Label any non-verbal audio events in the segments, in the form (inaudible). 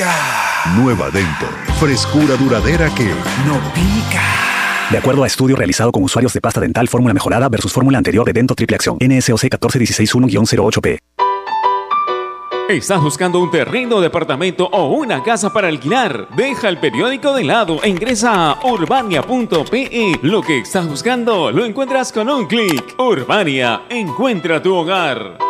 pica. Nueva Dento. Frescura duradera que no pica. De acuerdo a estudio realizado con usuarios de pasta dental fórmula mejorada versus fórmula anterior de Dento Triple Acción, NSOC 14161-08P. ¿Estás buscando un terreno, departamento o una casa para alquilar? Deja el periódico de lado e ingresa a urbania.pe. Lo que estás buscando lo encuentras con un clic. Urbania, encuentra tu hogar.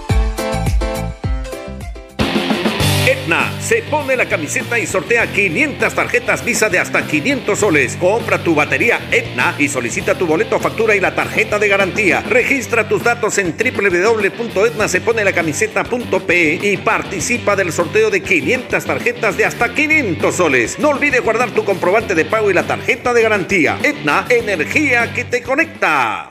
Se pone la camiseta y sortea 500 tarjetas Visa de hasta 500 soles. Compra tu batería Etna y solicita tu boleto, factura y la tarjeta de garantía. Registra tus datos en www.etnaseponelacamiseta.pe y participa del sorteo de 500 tarjetas de hasta 500 soles. No olvides guardar tu comprobante de pago y la tarjeta de garantía. Etna, energía que te conecta.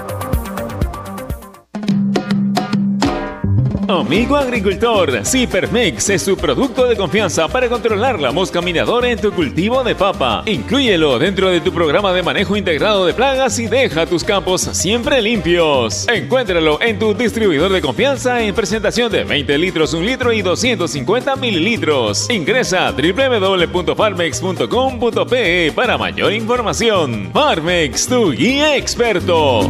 Amigo agricultor, Cipermex es su producto de confianza para controlar la mosca minadora en tu cultivo de papa. Inclúyelo dentro de tu programa de manejo integrado de plagas y deja tus campos siempre limpios. Encuéntralo en tu distribuidor de confianza en presentación de 20 litros, 1 litro y 250 mililitros. Ingresa a www.farmex.com.pe para mayor información. Farmex, tu guía experto.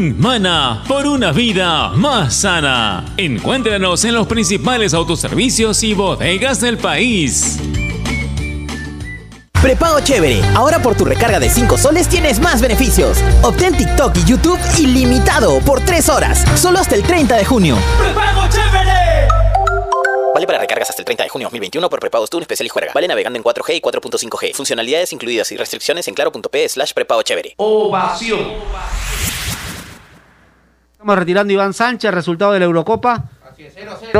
Mana por una vida más sana. Encuéntranos en los principales autoservicios y bodegas del país. Prepago chévere. Ahora por tu recarga de 5 soles tienes más beneficios. Obtén TikTok y YouTube ilimitado por 3 horas. Solo hasta el 30 de junio. ¡Prepago chévere! para recargas hasta el 30 de junio 2021 por prepago tú, especial y juega. Vale navegando en 4G y 4.5G. Funcionalidades incluidas y restricciones en claro.p slash prepago chévere. Ovación. Estamos retirando Iván Sánchez, resultado de la Eurocopa.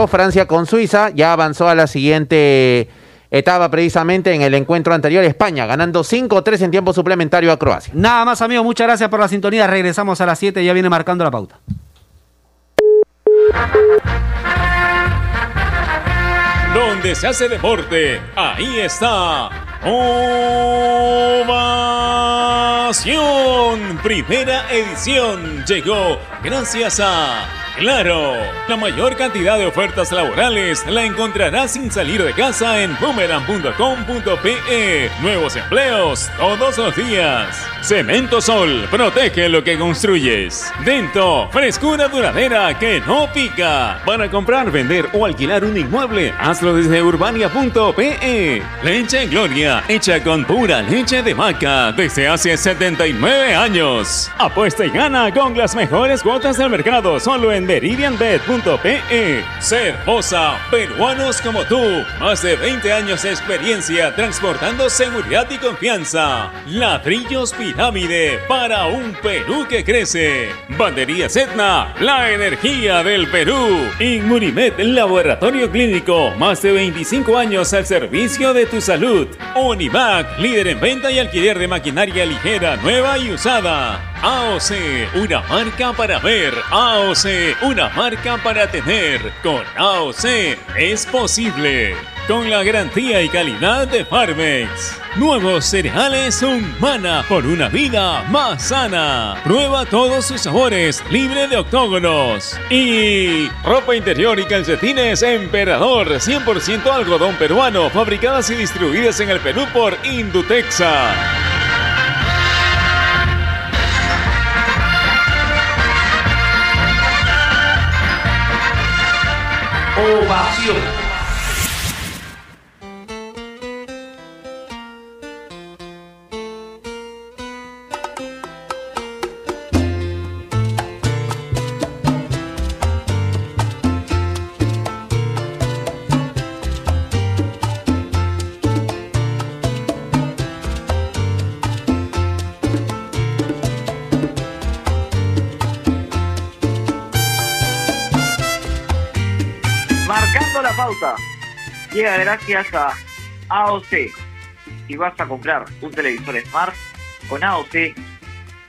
Francia con Suiza, ya avanzó a la siguiente etapa precisamente en el encuentro anterior, España, ganando 5-3 en tiempo suplementario a Croacia. Nada más, amigos, muchas gracias por la sintonía. Regresamos a las 7, ya viene marcando la pauta. Donde se hace deporte, ahí está. Primera edición llegó gracias a Claro, la mayor cantidad de ofertas laborales la encontrarás sin salir de casa en boomerang.com.pe. Nuevos empleos todos los días. Cemento Sol, protege lo que construyes. Dento, frescura duradera que no pica. Para comprar, vender o alquilar un inmueble, hazlo desde urbania.pe. Leche Gloria, hecha con pura leche de vaca desde hace 79 años. Apuesta y gana con las mejores cuotas del mercado solo en meridianbet.pe. Cervosa, peruanos como tú. Más de 20 años de experiencia transportando seguridad y confianza. Ladrillos pirámide para un Perú que crece. Bandería Etna, la energía del Perú. Inmunimed, laboratorio clínico. Más de 25 años al servicio de tu salud. Univac, líder en venta y alquiler de maquinaria ligera, nueva y usada. AOC, una marca para ver. AOC, una marca para tener. Con AOC es posible. Con la garantía y calidad de Farmex. Nuevos cereales Humana por una vida más sana. Prueba todos sus sabores, libre de octógonos. Y ropa interior y calcetines Emperador, 100% algodón peruano, fabricadas y distribuidas en el Perú por Indutexa. Ovación. Marcando la pauta. Llega gracias a AOC. Si vas a comprar un televisor Smart con AOC,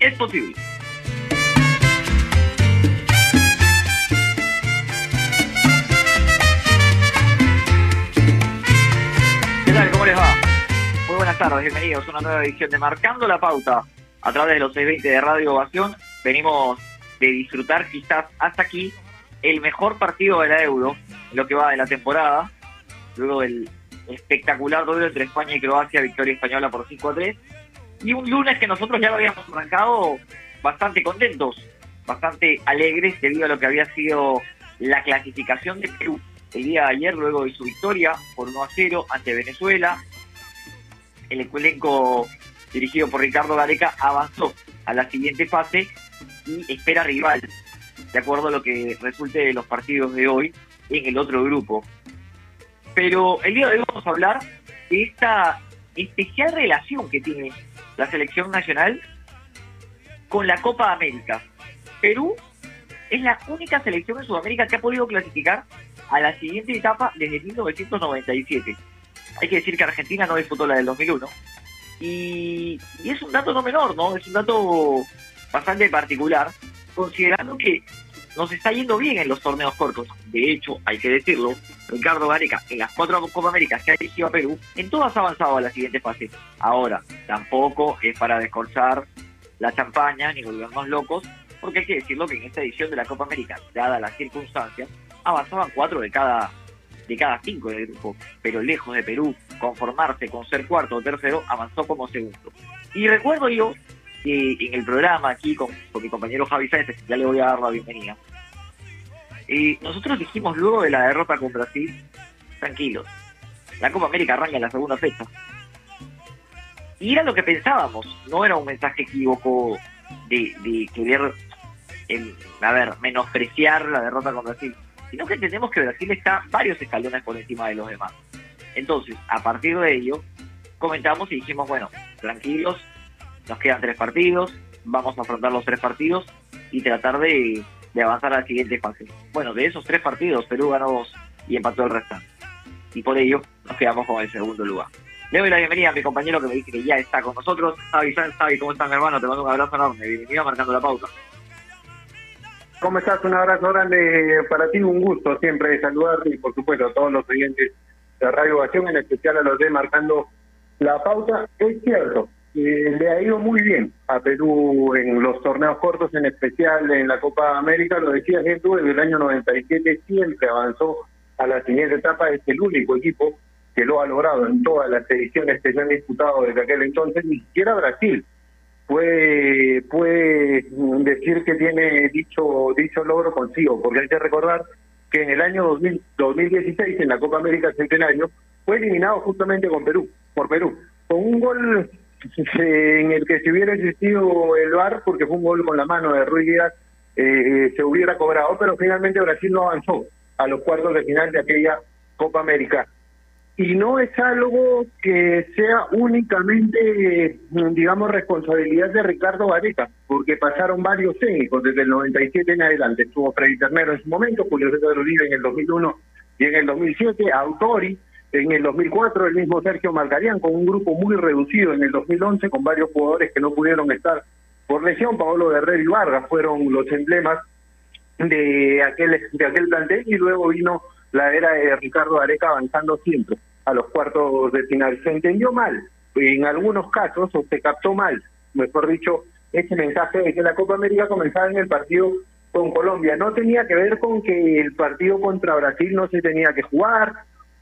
es posible. ¿Qué tal? ¿Cómo les va? Muy buenas tardes, bienvenidos a una nueva edición de Marcando la Pauta. A través de los 620 de Radio Ovación venimos de disfrutar quizás hasta aquí el mejor partido de la Euro, lo que va de la temporada, luego del espectacular duelo entre España y Croacia, victoria española por 5 a 3, y un lunes que nosotros ya lo habíamos arrancado bastante contentos, bastante alegres debido a lo que había sido la clasificación de Perú el día de ayer, luego de su victoria por 1 a 0 ante Venezuela. El elenco dirigido por Ricardo Gareca avanzó a la siguiente fase y espera rival, de acuerdo a lo que resulte de los partidos de hoy en el otro grupo. Pero el día de hoy vamos a hablar de esta especial relación que tiene la selección nacional con la Copa América. Perú es la única selección en Sudamérica que ha podido clasificar a la siguiente etapa desde 1997. Hay que decir que Argentina no disputó la del 2001. Y, y es un dato no menor, ¿no? Es un dato bastante particular, considerando que nos está yendo bien en los torneos cortos. De hecho, hay que decirlo, Ricardo Gareca, en las cuatro Copa Américas que ha dirigido a Perú, en todas ha avanzado a la siguiente fase. Ahora, tampoco es para descorchar la champaña ni volvernos locos, porque hay que decirlo que en esta edición de la Copa América, dada las circunstancias, avanzaban cuatro de cada de cada cinco del grupo, pero lejos de Perú conformarse con ser cuarto o tercero, avanzó como segundo. Y recuerdo yo que en el programa aquí con, con mi compañero Javi Sáenz, ya le voy a dar la bienvenida, eh, nosotros dijimos luego de la derrota con Brasil, tranquilos, la Copa América arranca en la segunda fecha. Y era lo que pensábamos, no era un mensaje equívoco de, de querer, em, a ver, menospreciar la derrota con Brasil. sino que entendemos que Brasil está varios escalones por encima de los demás. Entonces, a partir de ello, comentamos y dijimos, bueno, tranquilos, nos quedan tres partidos, vamos a afrontar los tres partidos y tratar de, avanzar a la siguiente fase. Bueno, de esos tres partidos, Perú ganó dos y empató el restante. Y por ello nos quedamos con el segundo lugar. Le doy la bienvenida a mi compañero que me dice que ya está con nosotros. Sanz, Xavi, ¿cómo estás, hermano? Te mando un abrazo enorme. Bienvenido Marcando la Pauta. ¿Cómo estás? Un abrazo grande para ti, un gusto siempre saludarte y por supuesto a todos los oyentes de Radio Ovación, en especial a los de Marcando la Pauta. Es cierto, eh, le ha ido muy bien a Perú en los torneos cortos, en especial en la Copa América, lo decía tú, desde el año 97 siempre avanzó a la siguiente etapa, es el único equipo que lo ha logrado en todas las ediciones que se han disputado desde aquel entonces, ni siquiera Brasil puede, puede decir que tiene dicho, dicho logro consigo, porque hay que recordar que en el año 2000, 2016, en la Copa América Centenario, fue eliminado justamente con Perú, por Perú, con un gol (laughs) en el que si hubiera existido el VAR, porque fue un gol con la mano de Ruiz Díaz, eh, se hubiera cobrado, pero finalmente Brasil no avanzó a los cuartos de final de aquella Copa América. Y no es algo que sea únicamente, digamos, responsabilidad de Ricardo Vareca, porque pasaron varios técnicos desde el 97 en adelante. Estuvo Freddy Ternero en su momento, Julio César Uribe en el 2001 y en el 2007, Autori en el 2004 el mismo Sergio Margarián con un grupo muy reducido en el 2011 con varios jugadores que no pudieron estar por lesión. Paolo Guerrero y Vargas fueron los emblemas de aquel de aquel plantel y luego vino la era de Ricardo Areca avanzando siempre a los cuartos de final. Se entendió mal en algunos casos o se captó mal, mejor dicho, ese mensaje de que la Copa América comenzaba en el partido con Colombia. No tenía que ver con que el partido contra Brasil no se tenía que jugar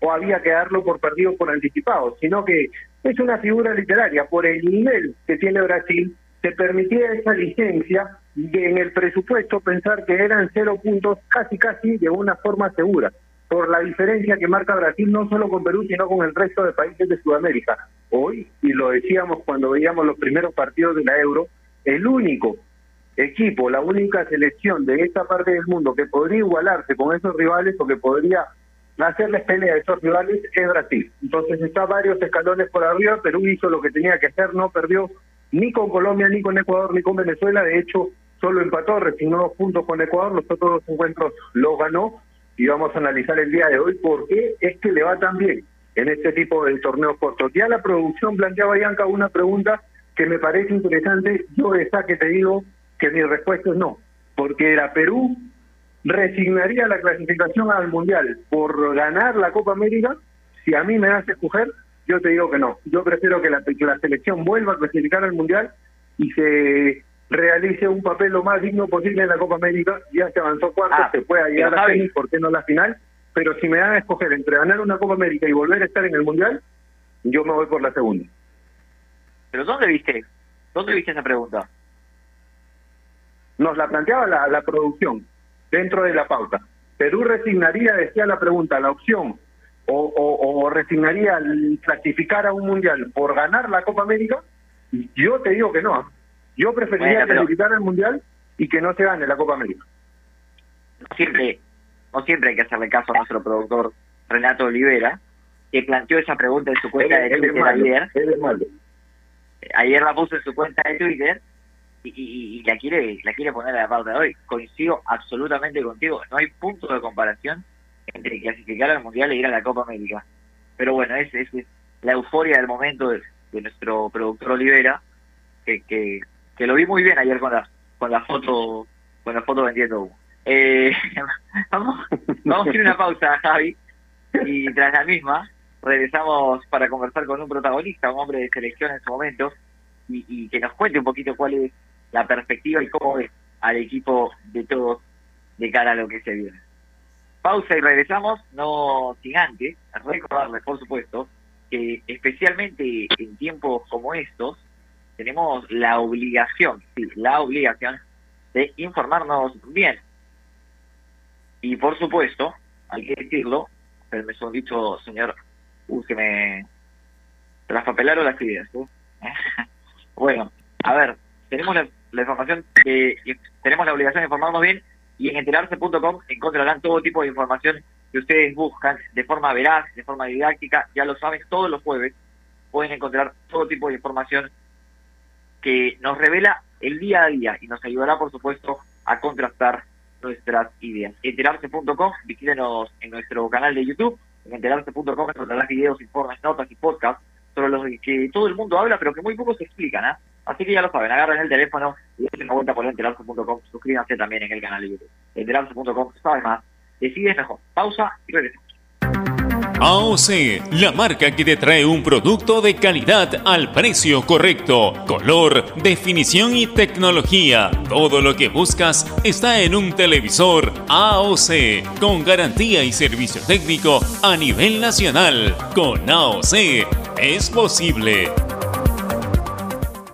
o había que darlo por perdido por anticipado, sino que es una figura literaria. Por el nivel que tiene Brasil, se permitía esa licencia de en el presupuesto pensar que eran cero puntos casi casi de una forma segura, por la diferencia que marca Brasil no solo con Perú, sino con el resto de países de Sudamérica. Hoy, y lo decíamos cuando veíamos los primeros partidos de la Euro, el único equipo, la única selección de esta parte del mundo que podría igualarse con esos rivales o que podría hacerles pelea a esos rivales es Brasil. Entonces está varios escalones por arriba, Perú hizo lo que tenía que hacer, no perdió ni con Colombia, ni con Ecuador, ni con Venezuela, de hecho solo empató, resignó dos puntos con Ecuador, los otros dos encuentros los ganó y vamos a analizar el día de hoy por qué es que le va tan bien en este tipo de torneos cortos. Ya la producción planteaba Bianca una pregunta que me parece interesante, yo esa que te digo que mi respuesta es no, porque era Perú resignaría la clasificación al Mundial por ganar la Copa América, si a mí me hace escoger, yo te digo que no. Yo prefiero que la, la selección vuelva a clasificar al Mundial y se realice un papel lo más digno posible en la Copa América. Ya se avanzó cuarto, ah, se puede llegar a la ¿por qué no la final? Pero si me dan a escoger entre ganar una Copa América y volver a estar en el Mundial, yo me voy por la segunda. ¿Pero dónde viste? ¿Dónde viste esa pregunta? Nos la planteaba la, la producción dentro de la pauta. Perú resignaría, decía la pregunta, la opción o, o, resignaría clasificar a un mundial por ganar la Copa América. Yo te digo que no. Yo preferiría clasificar al mundial y que no se gane la Copa América. Siempre, no siempre hay que hacerle caso a nuestro productor Renato Olivera, que planteó esa pregunta en su cuenta de Twitter ayer. Ayer la puso en su cuenta de Twitter y, la quiere la quiere poner a la pauta de hoy. Coincido absolutamente contigo. No hay punto de comparación entre clasificar al Mundial e ir a la Copa América. Pero bueno, es, es la euforia del momento de, nuestro productor Olivera, que, que, lo vi muy bien ayer con la, con la foto con la foto vendiendo Eh, (laughs) vamos, vamos a ir una pausa, Javi, y tras la misma regresamos para conversar con un protagonista, un hombre de selección en su momento, y, y que nos cuente un poquito cuál es la perspectiva y cómo ve al equipo de todos de cara a lo que se viene. Pausa y regresamos, no sin antes recordarles, por supuesto, que especialmente en tiempos como estos, tenemos la obligación, sí, la obligación de informarnos bien. Y por supuesto, hay que decirlo, pero me son dicho, señor, uh, que me traspapelaron las ideas. ¿eh? (laughs) bueno, a ver, tenemos la la información, que tenemos la obligación de informarnos bien y en enterarse.com encontrarán todo tipo de información que ustedes buscan de forma veraz, de forma didáctica, ya lo saben, todos los jueves pueden encontrar todo tipo de información que nos revela el día a día y nos ayudará, por supuesto, a contrastar nuestras ideas. Enterarse.com, visítenos en nuestro canal de YouTube, en enterarse.com encontrarás videos, informes, notas y podcasts sobre los que todo el mundo habla, pero que muy pocos se explican, ¿ah? Así que ya lo saben, agarren el teléfono y den una vuelta por enterarse.com, suscríbanse también en el canal de YouTube. Enterarse.com, sabes más, decides mejor. Pausa y regresamos. AOC, la marca que te trae un producto de calidad al precio correcto, color, definición y tecnología. Todo lo que buscas está en un televisor AOC, con garantía y servicio técnico a nivel nacional. Con AOC es posible.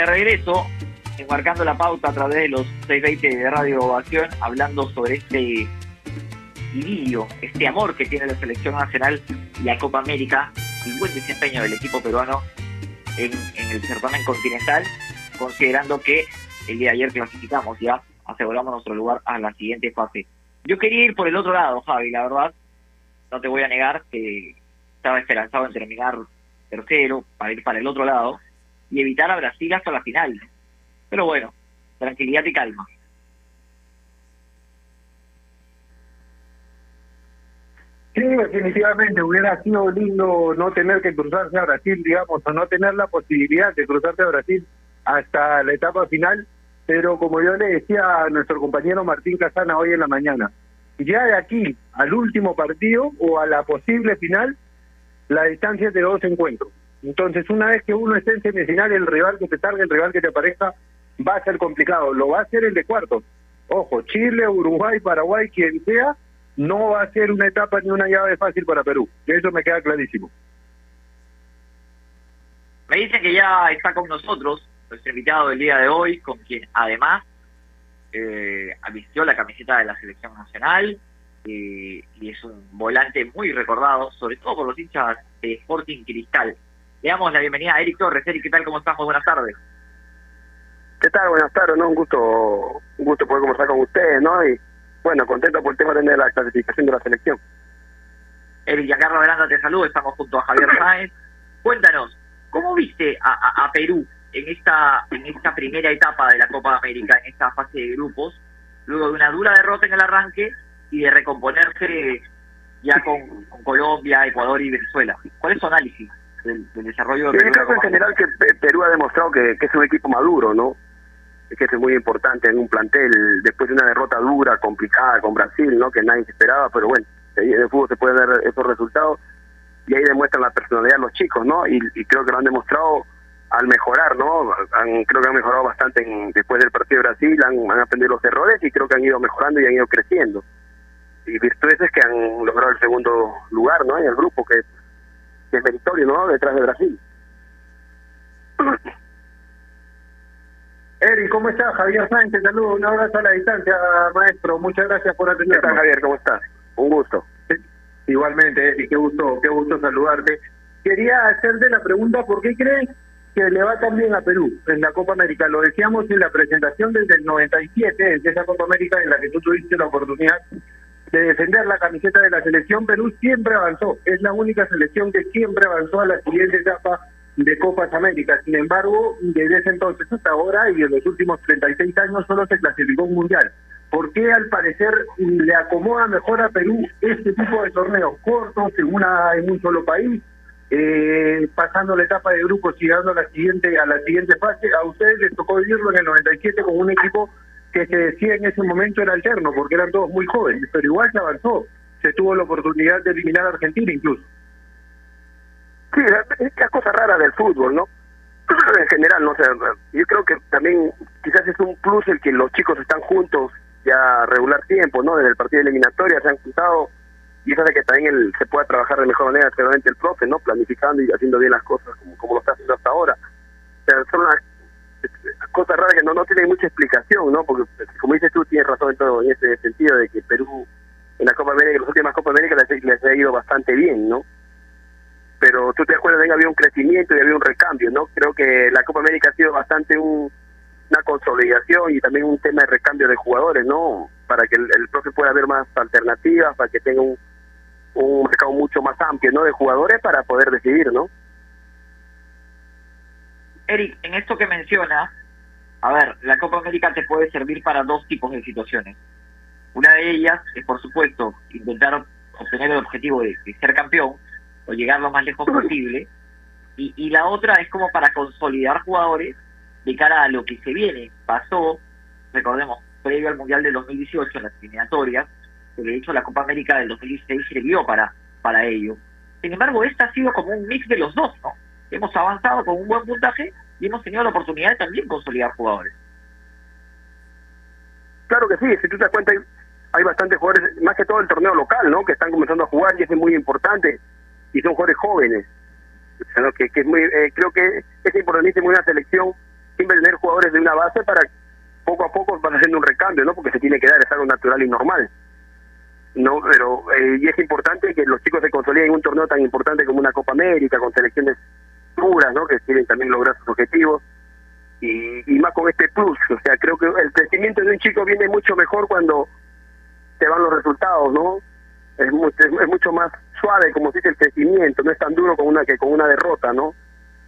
De regreso, enmarcando la pauta a través de los 620 de Radio Ovación, hablando sobre este idilio, este amor que tiene la selección nacional y la Copa América, el buen desempeño del equipo peruano en, en el certamen continental, considerando que el día de ayer clasificamos ya, aseguramos nuestro lugar a la siguiente fase. Yo quería ir por el otro lado, Javi, la verdad, no te voy a negar que estaba esperanzado en terminar tercero para ir para el otro lado y evitar a Brasil hasta la final. Pero bueno, tranquilidad y calma. Sí, definitivamente hubiera sido lindo no tener que cruzarse a Brasil, digamos, o no tener la posibilidad de cruzarse a Brasil hasta la etapa final, pero como yo le decía a nuestro compañero Martín Casana hoy en la mañana, ya de aquí al último partido o a la posible final, la distancia es de dos encuentros. Entonces, una vez que uno esté en semifinal, el rival que te tarde, el rival que te aparezca, va a ser complicado. Lo va a ser el de cuartos. Ojo, Chile, Uruguay, Paraguay, quien sea, no va a ser una etapa ni una llave fácil para Perú. Eso me queda clarísimo. Me dicen que ya está con nosotros nuestro invitado del día de hoy, con quien además eh, avistió la camiseta de la selección nacional eh, y es un volante muy recordado, sobre todo por los hinchas de Sporting Cristal. Le damos la bienvenida a Eric Torres. Eric, ¿qué tal? ¿Cómo estás? Muy buenas tardes. ¿Qué tal? Buenas tardes, ¿no? Un gusto, un gusto poder conversar con ustedes, ¿no? Y bueno, contento por el tema de la clasificación de la selección. Eric Giancarlo Veranda te saludo, estamos junto a Javier (laughs) Sáenz. Cuéntanos, ¿cómo viste a, a, a, Perú en esta, en esta primera etapa de la Copa América, en esta fase de grupos, luego de una dura derrota en el arranque y de recomponerse ya con, con Colombia, Ecuador y Venezuela? ¿Cuál es su análisis? Del, del, desarrollo de Perú. Yo creo que en general que Perú ha demostrado que, que, es un equipo maduro, ¿no? Que es muy importante en un plantel después de una derrota dura, complicada con Brasil, ¿no? Que nadie se esperaba, pero bueno, en el fútbol se pueden ver esos resultados y ahí demuestran la personalidad de los chicos, ¿no? Y, y creo que lo han demostrado al mejorar, ¿no? Han, creo que han mejorado bastante en, después del partido de Brasil, han, han aprendido los errores y creo que han ido mejorando y han ido creciendo. y virtudes que han logrado el segundo lugar, ¿no? En el grupo, que, que es meritorio, ¿no? Detrás de Brasil. (clears throat) Eric, ¿cómo estás? Javier Sánchez, saludos, un abrazo a la distancia, maestro. Muchas gracias por atendernos. ¿Qué tal, Javier? ¿Cómo estás? Un gusto. Igualmente, Eric, qué gusto, qué gusto saludarte. Quería hacerte la pregunta, ¿por qué crees que le va tan bien a Perú en la Copa América? Lo decíamos en la presentación desde el 97, en esa Copa América en la que tú tuviste la oportunidad de defender la camiseta de la selección, Perú siempre avanzó. Es la única selección que siempre avanzó a la siguiente etapa de Copas Américas. Sin embargo, desde ese entonces hasta ahora y en los últimos 36 años solo se clasificó un mundial. ¿Por qué al parecer le acomoda mejor a Perú este tipo de torneos cortos en una en un solo país? Eh, pasando la etapa de grupos y llegando a la siguiente a la siguiente fase, a ustedes les tocó vivirlo en el 97 con un equipo que se decía en ese momento era alterno, porque eran todos muy jóvenes, pero igual se avanzó, se tuvo la oportunidad de eliminar a Argentina incluso. Sí, es la cosa rara del fútbol, ¿no? (clears throat) en general, no sé, yo creo que también quizás es un plus el que los chicos están juntos ya regular tiempo, ¿no? Desde el partido de eliminatoria se han juntado y eso hace que también el, se pueda trabajar de mejor manera, seguramente el profe, ¿no? Planificando y haciendo bien las cosas como, como lo está haciendo hasta ahora. O sea, son unas cosas raras que no, no tienen mucha explicación, ¿no? Porque, como dices tú, tienes razón en todo en ese sentido de que Perú en la Copa América, en las últimas Copa América les, ha ido bastante bien, ¿no? pero tú te acuerdas que había un crecimiento y había un recambio, ¿no? Creo que la Copa América ha sido bastante un, una consolidación y también un tema de recambio de jugadores, ¿no? Para que el, el profe pueda ver más alternativas, para que tenga un, un mercado mucho más amplio, ¿no? De jugadores para poder decidir, ¿no? Eric, en esto que mencionas, a ver, la Copa América te puede servir para dos tipos de situaciones. Una de ellas es, por supuesto, intentar obtener el objetivo de, ser campeón, o llegar lo más lejos posible. Y, y la otra es como para consolidar jugadores de cara a lo que se viene. Pasó, recordemos, previo al Mundial del 2018, en las eliminatorias, que de hecho la Copa América del 2016 sirvió para, para ello. Sin embargo, esta ha sido como un mix de los dos, ¿no? Hemos avanzado con un buen puntaje y hemos tenido la oportunidad de también consolidar jugadores. Claro que sí, si tú te das cuenta, hay, bastantes jugadores, más que todo el torneo local, ¿no? Que están comenzando a jugar y eso es muy importante y son jugadores jóvenes. O sea, ¿no? que, es muy, eh, creo que es importantísimo una selección siempre tener jugadores de una base para poco a poco van haciendo un recambio, ¿no? Porque se tiene que dar, es algo natural y normal. No, pero eh, y es importante que los chicos se consoliden en un torneo tan importante como una Copa América, con selecciones duras, ¿no? Que quieren también lograr sus objetivos. Y, y más con este plus, o sea, creo que el crecimiento de un chico viene mucho mejor cuando te van los resultados, ¿no? Es, mucho, es mucho más suave, como se dice, el crecimiento, no es tan duro como una que con una derrota, ¿no?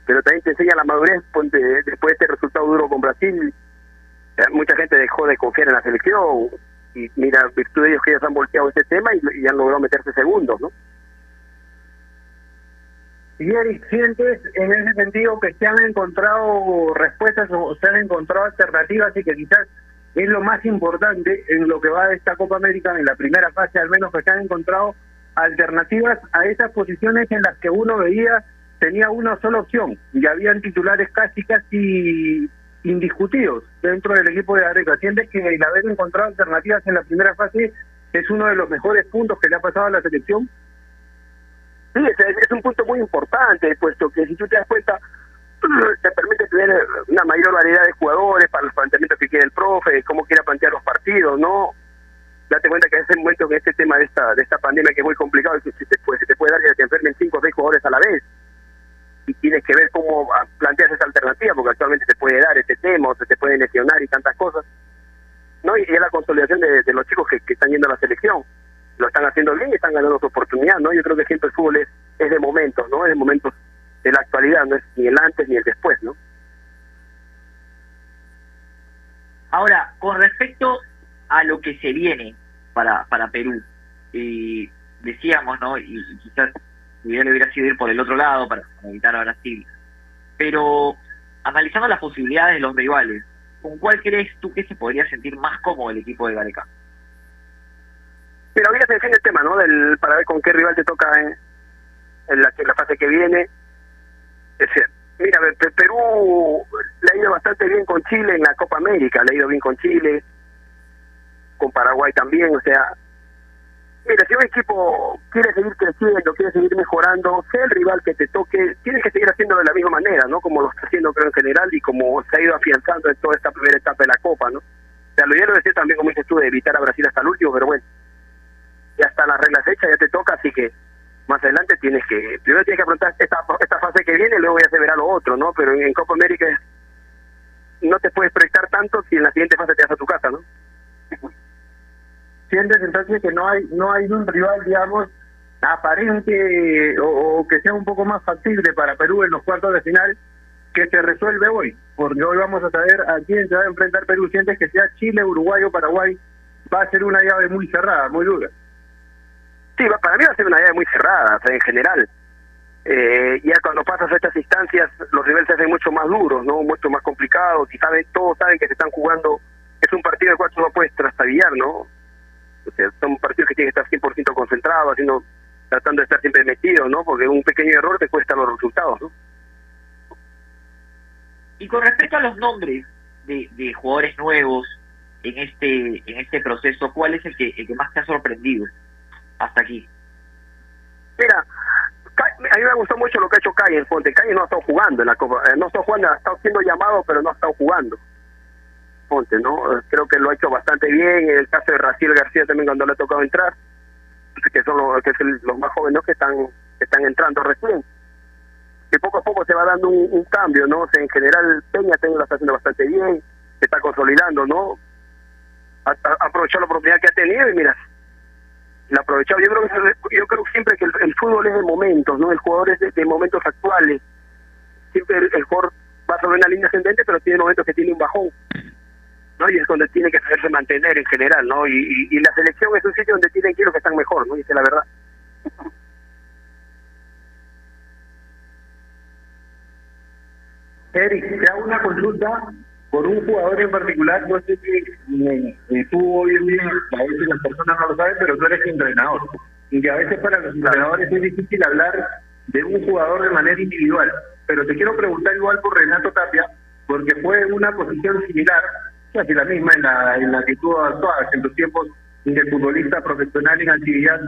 Pero también te enseña la madurez ponte, después de este resultado duro con Brasil. Mucha gente dejó de confiar en la selección y mira, virtud de ellos que ellos han volteado este tema y, y han logrado meterse segundos, ¿no? Y Eric, ¿sientes en ese sentido que se han encontrado respuestas o se han encontrado alternativas y que quizás es lo más importante en lo que va de esta Copa América, en la primera fase al menos, que se han encontrado alternativas a esas posiciones en las que uno veía tenía una sola opción y habían titulares casi casi indiscutidos dentro del equipo de Areca. ¿Sientes que el haber encontrado alternativas en la primera fase es uno de los mejores puntos que le ha pasado a la selección? Sí, es, es un punto muy importante, puesto que si tú te das cuenta, (clears throat) te permite tener una mayor variedad de jugadores para los planteamientos que quiere el profe, cómo quiera plantear los partidos, ¿no? Date cuenta que en ese momento, que este tema de esta de esta pandemia que es muy complicado, se te puede, se te puede dar que te enfermen cinco o seis jugadores a la vez. Y tienes que ver cómo planteas esa alternativa, porque actualmente se puede dar este tema, o se te puede lesionar y tantas cosas. ¿no? Y es la consolidación de, los chicos que están yendo a la selección lo están haciendo bien y están ganando su oportunidad, ¿no? Yo creo que siempre el fútbol es, de momentos, ¿no? Es de momentos de la actualidad, no es ni el antes ni el después, ¿no? Ahora, con respecto a lo que se viene para, para Perú, eh, decíamos, ¿no? Y, quizás le hubiera sido ir por el otro lado para, para evitar a Brasil, pero analizando las posibilidades de los rivales, ¿con cuál crees tú que se podría sentir más cómodo el equipo de Gareca? Pero ahorita se define el tema, ¿no? Del, para ver con qué rival te toca en, en, la, fase que viene. Es, mira, Perú le ha ido bastante bien con Chile en la Copa América, le ha ido bien con Chile, con Paraguay también, o sea, Mira, si un equipo quiere seguir creciendo, quiere seguir mejorando, sea el rival que te toque, tienes que seguir haciéndolo de la misma manera, ¿no? Como lo está haciendo creo en general y como se ha ido afianzando en toda esta primera etapa de la Copa, ¿no? O sea, lo ya lo decía también, como dices tú, de evitar a Brasil hasta el último, pero bueno, ya están las reglas hechas, ya te toca, así que más adelante tienes que, primero tienes que afrontar esta, esta fase que viene, luego ya se verá lo otro, ¿no? Pero en, en Copa América no te puedes proyectar tanto si en la siguiente fase te vas a tu casa, ¿no? sientes entonces que no hay no hay un rival digamos aparente o, o, que sea un poco más factible para Perú en los cuartos de final que se resuelve hoy porque hoy vamos a saber a quién se va a enfrentar Perú sientes que sea Chile Uruguay o Paraguay va a ser una llave muy cerrada muy dura sí para mí va a ser una llave muy cerrada o sea, en general eh, ya cuando pasas a estas instancias los rivales se hacen mucho más duros no mucho más complicados y saben todos saben que se están jugando es un partido de cual no puedes trastabillar no o sea, son partidos que tienen que estar 100% concentrados, haciendo, tratando de estar siempre metidos, ¿no? Porque un pequeño error te cuesta los resultados, ¿no? Y con respecto a los nombres de, de jugadores nuevos en este en este proceso, ¿cuál es el que, el que más te ha sorprendido hasta aquí? Mira, a mí me gustó mucho lo que ha hecho Calle en Fonte. Calle no ha estado jugando en la Copa, eh, no ha estado jugando, ha estado siendo llamado, pero no ha estado jugando. Fonte, ¿no? Creo que lo ha hecho bastante bien. En el caso de Raciel García también cuando le ha tocado entrar, que son los, que el, los más jóvenes que están están entrando recién. Que poco a poco se va dando un, cambio, ¿no? En general Peña lo está haciendo bastante bien, se está consolidando, ¿no? Ha, ha aprovechado la oportunidad que ha tenido y mira, la ha aprovechado. Yo creo que yo creo siempre que el, fútbol es de momentos, ¿no? El jugador es de, momentos actuales. Siempre el, jugador va sobre una línea ascendente, pero tiene momentos que tiene un bajón. ¿no? Y es donde tiene que saberse mantener en general, ¿no? Y, y, y, la selección es un sitio donde tienen que ir los que están mejor, ¿no? Dice la verdad. Eric, te hago una consulta por un jugador en particular. Yo sé que tú hoy en día, a veces las personas no lo saben, pero tú eres entrenador. Y que a veces para los entrenadores es difícil hablar de un jugador de manera individual. Pero te quiero preguntar igual por Renato Tapia, porque fue en una posición similar casi la misma en la, en la que tú actuabas en tus tiempos de futbolista profesional en actividad.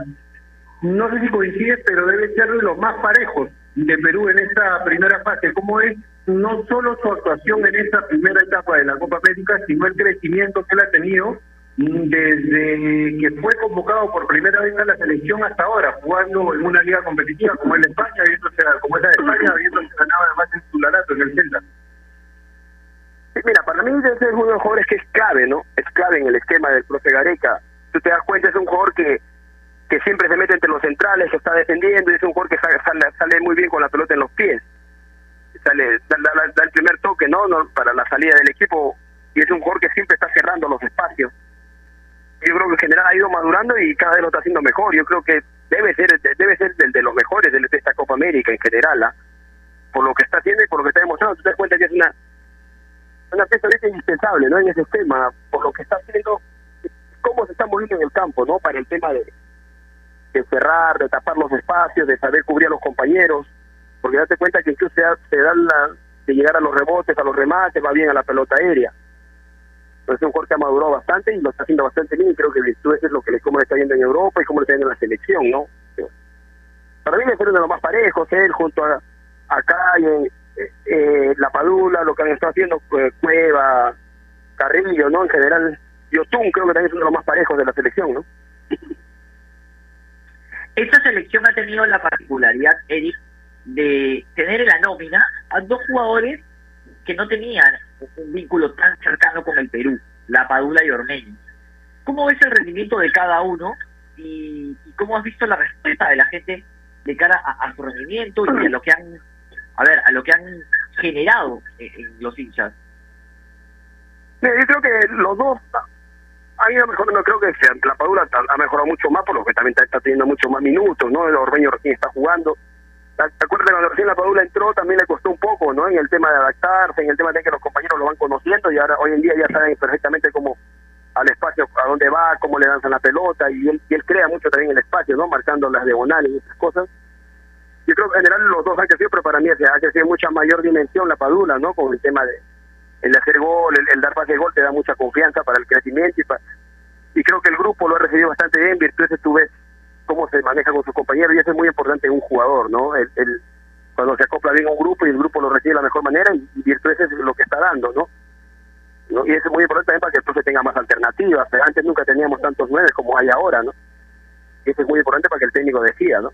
No sé si coincide, pero debe ser de los más parejos de Perú en esta primera fase. ¿Cómo es no solo su actuación en esta primera etapa de la Copa América, sino el crecimiento que él ha tenido desde que fue convocado por primera vez a la selección hasta ahora, jugando en una liga competitiva como es la España, viéndose, como es la de España, habiéndose ganado además en titularato en el Celta? Mira, para mí es uno de los jugadores que es clave, ¿no? Es clave en el esquema del profe Gareca. Tú te das cuenta, es un jugador que que siempre se mete entre los centrales, que está defendiendo, y es un jugador que sale, sale muy bien con la pelota en los pies. Sale, da, el primer toque, ¿no? ¿no? Para la salida del equipo, y es un jugador que siempre está cerrando los espacios. Yo creo que en general ha ido madurando y cada vez lo está haciendo mejor. Yo creo que debe ser debe ser del de los mejores de esta Copa América en general, ¿ah? por lo que está haciendo y por lo que está demostrando. Tú te das cuenta que es una una pieza indispensable ¿no? en ese tema, por lo que está haciendo, cómo se está moviendo en el campo, ¿no? Para el tema de, de cerrar, de tapar los espacios, de saber cubrir a los compañeros, porque date cuenta que incluso se, se da la, de llegar a los rebotes, a los remates, va bien a la pelota aérea. Entonces es un que ha madurado bastante y lo está haciendo bastante bien y creo que virtud es lo que le, cómo le está yendo en Europa y cómo le está yendo en la selección, ¿no? Para mí es uno de los más parejos, él junto a, a Calle, eh, la Padula, lo que han estado haciendo eh, Cueva, Carrillo, ¿no? En general, Yotun creo que también es uno de los más parejos de la selección, ¿no? Esta selección ha tenido la particularidad, Eric, de tener en la nómina a dos jugadores que no tenían un vínculo tan cercano con el Perú, la Padula y Ormeño. ¿Cómo ves el rendimiento de cada uno y, cómo has visto la respuesta de la gente de cara a, a su rendimiento y a lo que han a ver, a lo que han generado en, los hinchas. Yo creo que los dos han ido mejorando, creo que la Padula ha mejorado mucho más, por lo que también está, teniendo mucho más minutos, ¿no? El Orbeño recién está jugando. ¿Te acuerdas cuando recién la Padula entró? También le costó un poco, ¿no? En el tema de adaptarse, en el tema de que los compañeros lo van conociendo y ahora hoy en día ya saben perfectamente cómo al espacio, a dónde va, cómo le danzan la pelota y él, y él crea mucho también el espacio, ¿no? Marcando las diagonales y esas cosas yo creo que en general los dos han crecido, pero para mí ha crecido mucha mayor dimensión la Padula, ¿no? Con el tema de el hacer gol, el, el dar pase de gol te da mucha confianza para el crecimiento y, pa, y creo que el grupo lo ha recibido bastante bien, virtudes tú ves eso es muy importante en un jugador, ¿no? El, cuando se acopla bien a un grupo y el grupo lo recibe de la mejor manera y, y es lo que está dando, ¿no? Y eso es muy importante también para que el profe tenga más alternativas. Pero antes nunca teníamos tantos nueve como hay ahora, ¿no? Y eso es muy importante para que el técnico decida, ¿no?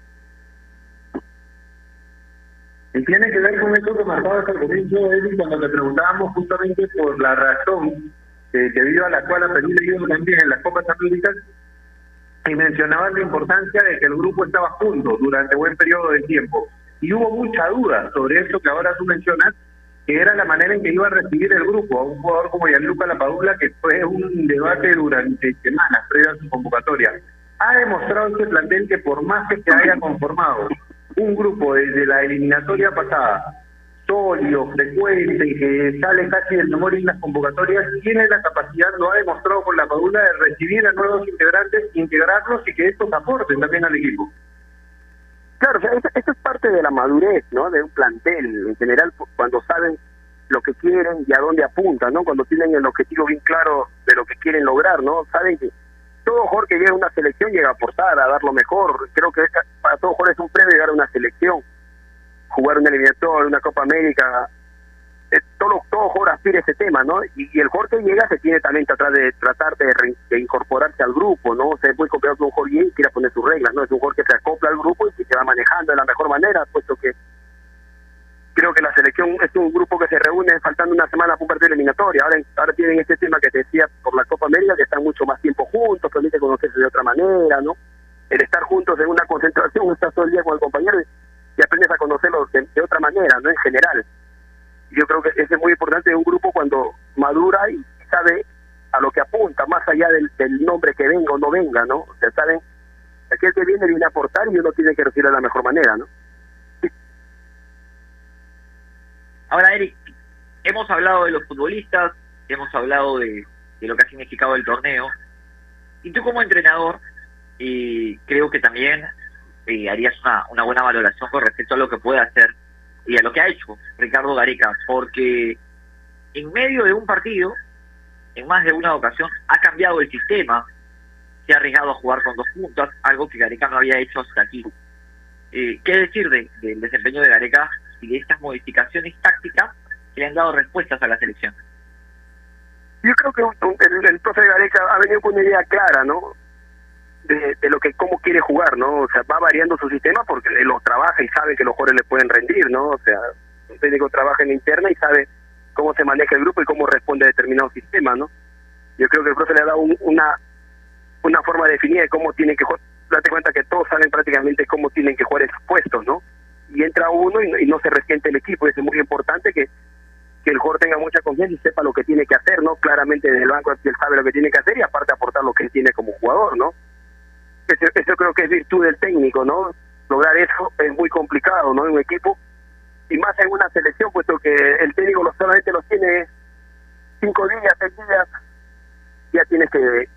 Y tiene que ver con eso que marcabas al comienzo, Eddie, cuando te preguntábamos justamente por la razón eh, debido a la cual ha Perú ido también en las Copas Américas y mencionabas la importancia de que el grupo estaba junto durante buen periodo de tiempo. Y hubo mucha duda sobre eso que ahora tú mencionas, que era la manera en que iba a recibir el grupo a un jugador como Gianluca Lapadula, que fue un debate durante semanas previo a su convocatoria. Ha demostrado este plantel que por más que se haya conformado un grupo desde la eliminatoria pasada, sólido, frecuente y que sale casi del memoria en las convocatorias, tiene la capacidad, lo ha demostrado con la Padula, de recibir a nuevos integrantes, integrarlos y que estos aporten también al equipo. Claro, o eso es parte de la madurez, ¿no? De un plantel, en general, cu- cuando saben lo que quieren y a dónde apuntan, ¿no? Cuando tienen el objetivo bien claro de lo que quieren lograr, ¿no? Saben que todo jugador que llega a una selección llega a aportar, a dar lo mejor. Creo que esa- para todo jugador es un premio llegar a una selección, jugar una eliminatoria, una Copa América. Eh, todo, todo jugador aspira a ese tema, ¿no? Y, el jugador que llega se tiene también que tratar de tratar de incorporarse al grupo, ¿no? O sea, es muy complicado que un jugador llegue y quiera poner sus reglas, ¿no? Es un jugador que se acopla al grupo y que se va manejando de la mejor manera, puesto que creo que la selección es un grupo que se reúne faltando una semana para un partido eliminatorio. Ahora, ahora tienen este tema que te decía por la Copa América, que están mucho más tiempo juntos, permite conocerse de otra manera, ¿no? El estar juntos en una concentración, estás todo el día con el compañero y aprendes a conocerlo de, de otra manera, ¿no? En general. Yo creo que es muy importante un grupo cuando madura y sabe a lo que apunta, más allá del, nombre que venga o no venga, ¿no? O sea, saben, aquel que viene viene a aportar y uno tiene que recibir de la mejor manera, ¿no? Ahora, Eric, hemos hablado de los futbolistas, hemos hablado de, de lo que ha significado el torneo. Y tú como entrenador, eh, creo que también eh, harías una, una buena valoración con respecto a lo que puede hacer y a lo que ha hecho Ricardo Gareca, porque en medio de un partido, en más de una ocasión, ha cambiado el sistema, se ha arriesgado a jugar con dos puntas, algo que Gareca no había hecho hasta aquí. Eh, ¿Qué decir de- del desempeño de Gareca y de estas modificaciones tácticas que le han dado respuestas a la selección? Yo creo que el, el profe Gareca ha venido con una idea clara, ¿no? De, de lo que cómo quiere jugar, ¿no? O sea, va variando su sistema porque él lo trabaja y sabe que los jugadores le pueden rendir, ¿no? O sea, un técnico trabaja en la interna y sabe cómo se maneja el grupo y cómo responde a determinado sistema, ¿no? Yo creo que el profe le ha dado un- una una forma definida de cómo tienen que jugar. Date cuenta que todos saben prácticamente cómo tienen que jugar esos puestos, ¿no? Y entra uno y, y no se resiente el equipo. Eso es muy importante que, que el jugador tenga mucha confianza y sepa lo que tiene que hacer, ¿no? Claramente desde el banco él sabe lo que tiene que hacer y aparte aportar lo que él tiene como jugador, ¿no? Eso, creo que es virtud del técnico, ¿no? Lograr eso es muy complicado, ¿no? En un equipo y más en una selección, puesto que el técnico solamente los tiene cinco días, seis días, ya tienes que,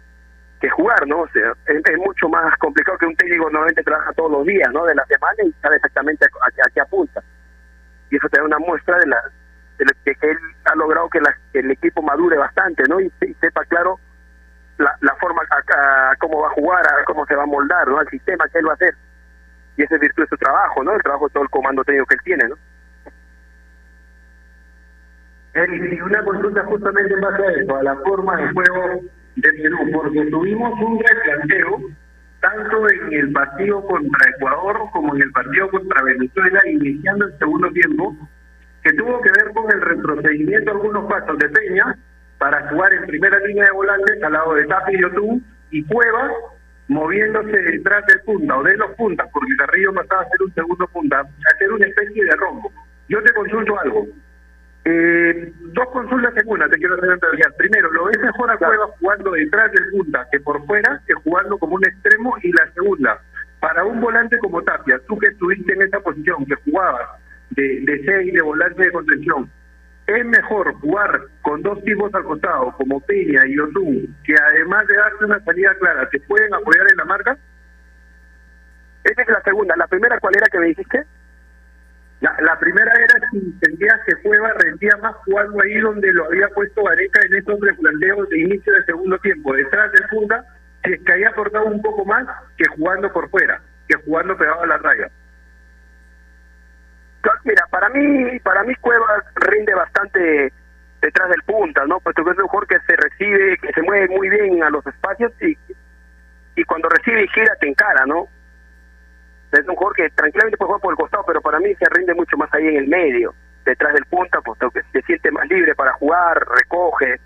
que jugar, ¿no? O sea, es, mucho más complicado que un técnico normalmente trabaja todos los días, ¿no? De la semana y sabe exactamente a, a- a qué apunta. Y eso te da una muestra de la de que, él ha logrado que, la- que el equipo madure bastante, ¿no? Y, y sepa claro la, la forma a, a cómo va a jugar, a cómo se va a moldar, ¿no? Al sistema que él va a hacer. Y ese es virtud de su trabajo, ¿no? El trabajo de todo el comando técnico que él tiene, ¿no? Y una consulta justamente en base a eso, a la forma de juego de Perú, porque tuvimos un replanteo tanto en el partido contra Ecuador como en el partido contra Venezuela, iniciando el segundo tiempo, que tuvo que ver con el retrocedimiento de algunos pasos de Peña para jugar en primera línea de volantes al lado de Tapi Yotú y Cuevas moviéndose detrás del punta o de los puntas, porque Carrillo pasaba a ser un segundo punta, a hacer una especie de rombo. Yo te consulto algo. Eh, dos consultas en una, te quiero hacer realidad. Primero, ¿lo ves mejor a Cuevas jugando detrás del punta que por fuera, que jugando como un extremo? Y la segunda, para un volante como Tapia, tú que estuviste en esa posición, que jugabas de, de seis, de volante de contención, ¿es mejor jugar con dos tipos al costado, como Peña y Otú, que además de darte una salida clara, te pueden apoyar en la marca? Esa es la segunda. ¿La primera cuál era que me dijiste? La, la primera era si sentías que Cueva rendía más jugando ahí donde lo había puesto Gareca en estos replanteos de inicio del segundo tiempo, detrás del punta, si es que había aportado un poco más que jugando por fuera, que jugando pegado a la raya. Mira, para mí, para mí Cuevas rinde bastante detrás del punta, ¿no? Puesto que es un jugador que se recibe, que se mueve muy bien a los espacios y, y cuando recibe y gira te encara, ¿no? Es un jugador que tranquilamente puede jugar por el costado, pero para mí se rinde mucho más ahí en el medio, detrás del punta, puesto que se siente más libre para jugar, recoge,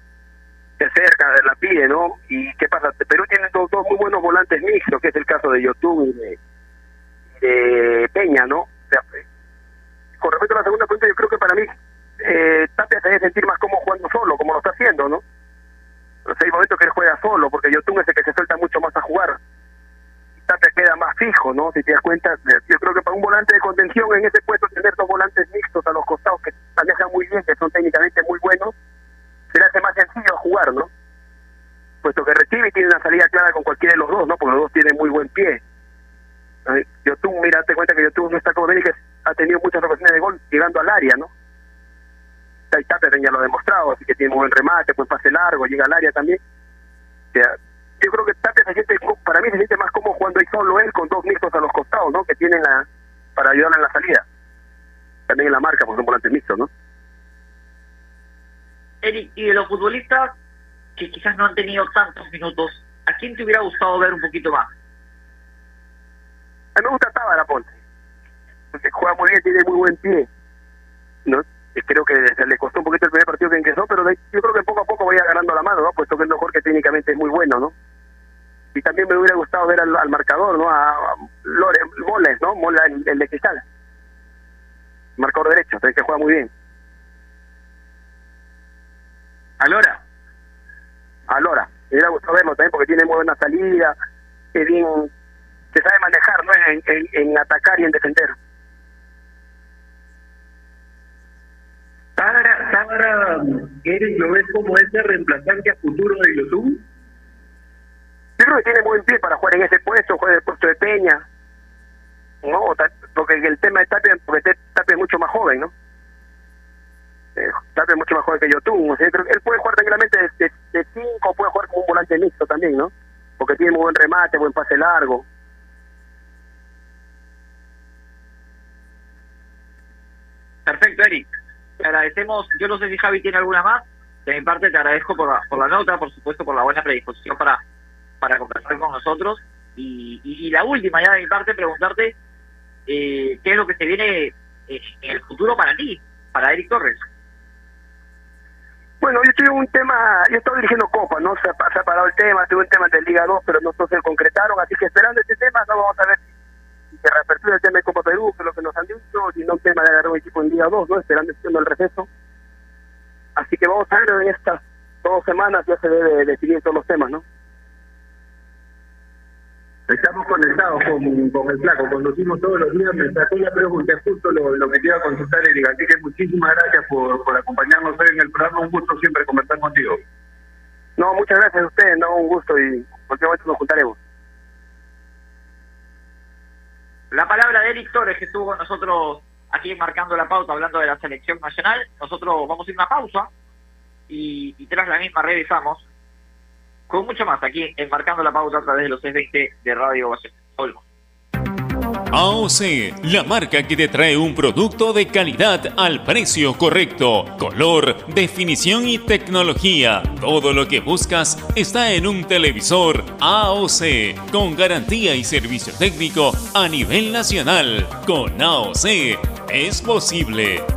se acerca, la pide, ¿no? ¿Y qué pasa? Perú tiene dos, dos muy buenos volantes mixtos, que es el caso de Yotun y de, de Peña, ¿no? O sea, con respecto a la segunda pregunta, yo creo que para mí eh, Tapia se debe sentir más como jugando solo, como lo está haciendo, ¿no? O sea, hay momentos que él juega solo, porque Yotun es el que se suelta mucho más a jugar. Tapia queda más fijo, ¿no? Si te das cuenta, yo creo que para un volante de contención en ese puesto tener dos volantes mixtos a los costados que manejan muy bien, que son técnicamente muy buenos, se le hace más sencillo jugar, ¿no? Puesto que recibe y tiene una salida clara con cualquiera de los dos, ¿no? Porque los dos tienen muy buen pie. Yotun, mira, te cuenta que Yotun no está como que ha tenido muchas ocasiones de gol llegando al área, ¿no? Tapia ya lo ha demostrado, así que tiene un buen remate, buen pase largo, llega al área también. O sea, yo creo que Tapia se siente, para mí se siente más como cuando hay solo él con dos mixtos a los costados, ¿no? Que tienen la, para ayudarle en la salida. También en la marca, porque son volantes mixtos, ¿no? Eric, y de los futbolistas que quizás no han tenido tantos minutos, ¿a quién te hubiera gustado ver un poquito más? A mí me gusta Tábara Ponte, porque juega muy bien, tiene muy buen pie, ¿no? creo que le costó un poquito el primer partido que ingresó, pero yo creo que poco a poco vaya ganando la mano, ¿no? Puesto que es mejor que técnicamente es muy bueno, ¿no? Y también me hubiera gustado ver al, marcador, ¿no? A, Lore, Moles, ¿no? Mola, el, de cristal. Marcador derecho, que juega muy bien. Alora. Alora. Me hubiera gustado verlo también porque tiene muy buena salida, que bien, se sabe manejar, ¿no? En, en atacar y en defender. Tábara, Tábara, ¿eres, lo ves como ese reemplazante a futuro de YouTube? Yo creo que tiene buen pie para jugar en ese puesto, juega en el puesto de Peña. No, porque el tema de Tapia, porque Tapia es mucho más joven, ¿no? Eh, Tapia es mucho más joven que YouTube. O sea, creo que él puede jugar tranquilamente de, de, cinco, puede jugar como un volante mixto también, ¿no? Porque tiene muy buen remate, buen pase largo. Perfecto, Eric te agradecemos. Yo no sé si Javi tiene alguna más. De mi parte, te agradezco por la, por la nota, por supuesto, por la buena predisposición para, para conversar con nosotros. Y, y, la última, ya de mi parte, preguntarte eh, qué es lo que se viene eh, en el futuro para ti, para Eric Torres. Bueno, yo tuve un tema, yo estaba dirigiendo Copa, ¿no? Se ha, parado el tema, tuve un tema de Liga 2, pero no se concretaron, así que esperando este tema, no vamos a ver que reapertura el tema de Copa Perú, que es lo que nos han dicho, y no un tema de agarrar un equipo en día 2, ¿no? esperando el receso. Así que vamos a ver en estas dos semanas ya se debe decidir todos los temas, ¿no? Estamos conectados con, con el flaco, conducimos todos los días, me sacó la pregunta, justo lo, lo que te iba a consultar, Erika, así que muchísimas gracias por, por acompañarnos hoy en el programa, un gusto siempre conversar contigo. No, muchas gracias a ustedes, no, un gusto y cualquier momento nos juntaremos. La palabra de Eric Torres, que estuvo con nosotros aquí marcando la pauta, hablando de la selección nacional. Nosotros vamos a ir a una pausa y, tras la misma regresamos con mucho más aquí en Marcando la Pauta a través de los 620 de Radio Olmo. AOC, la marca que te trae un producto de calidad al precio correcto, color, definición y tecnología. Todo lo que buscas está en un televisor AOC, con garantía y servicio técnico a nivel nacional. Con AOC es posible.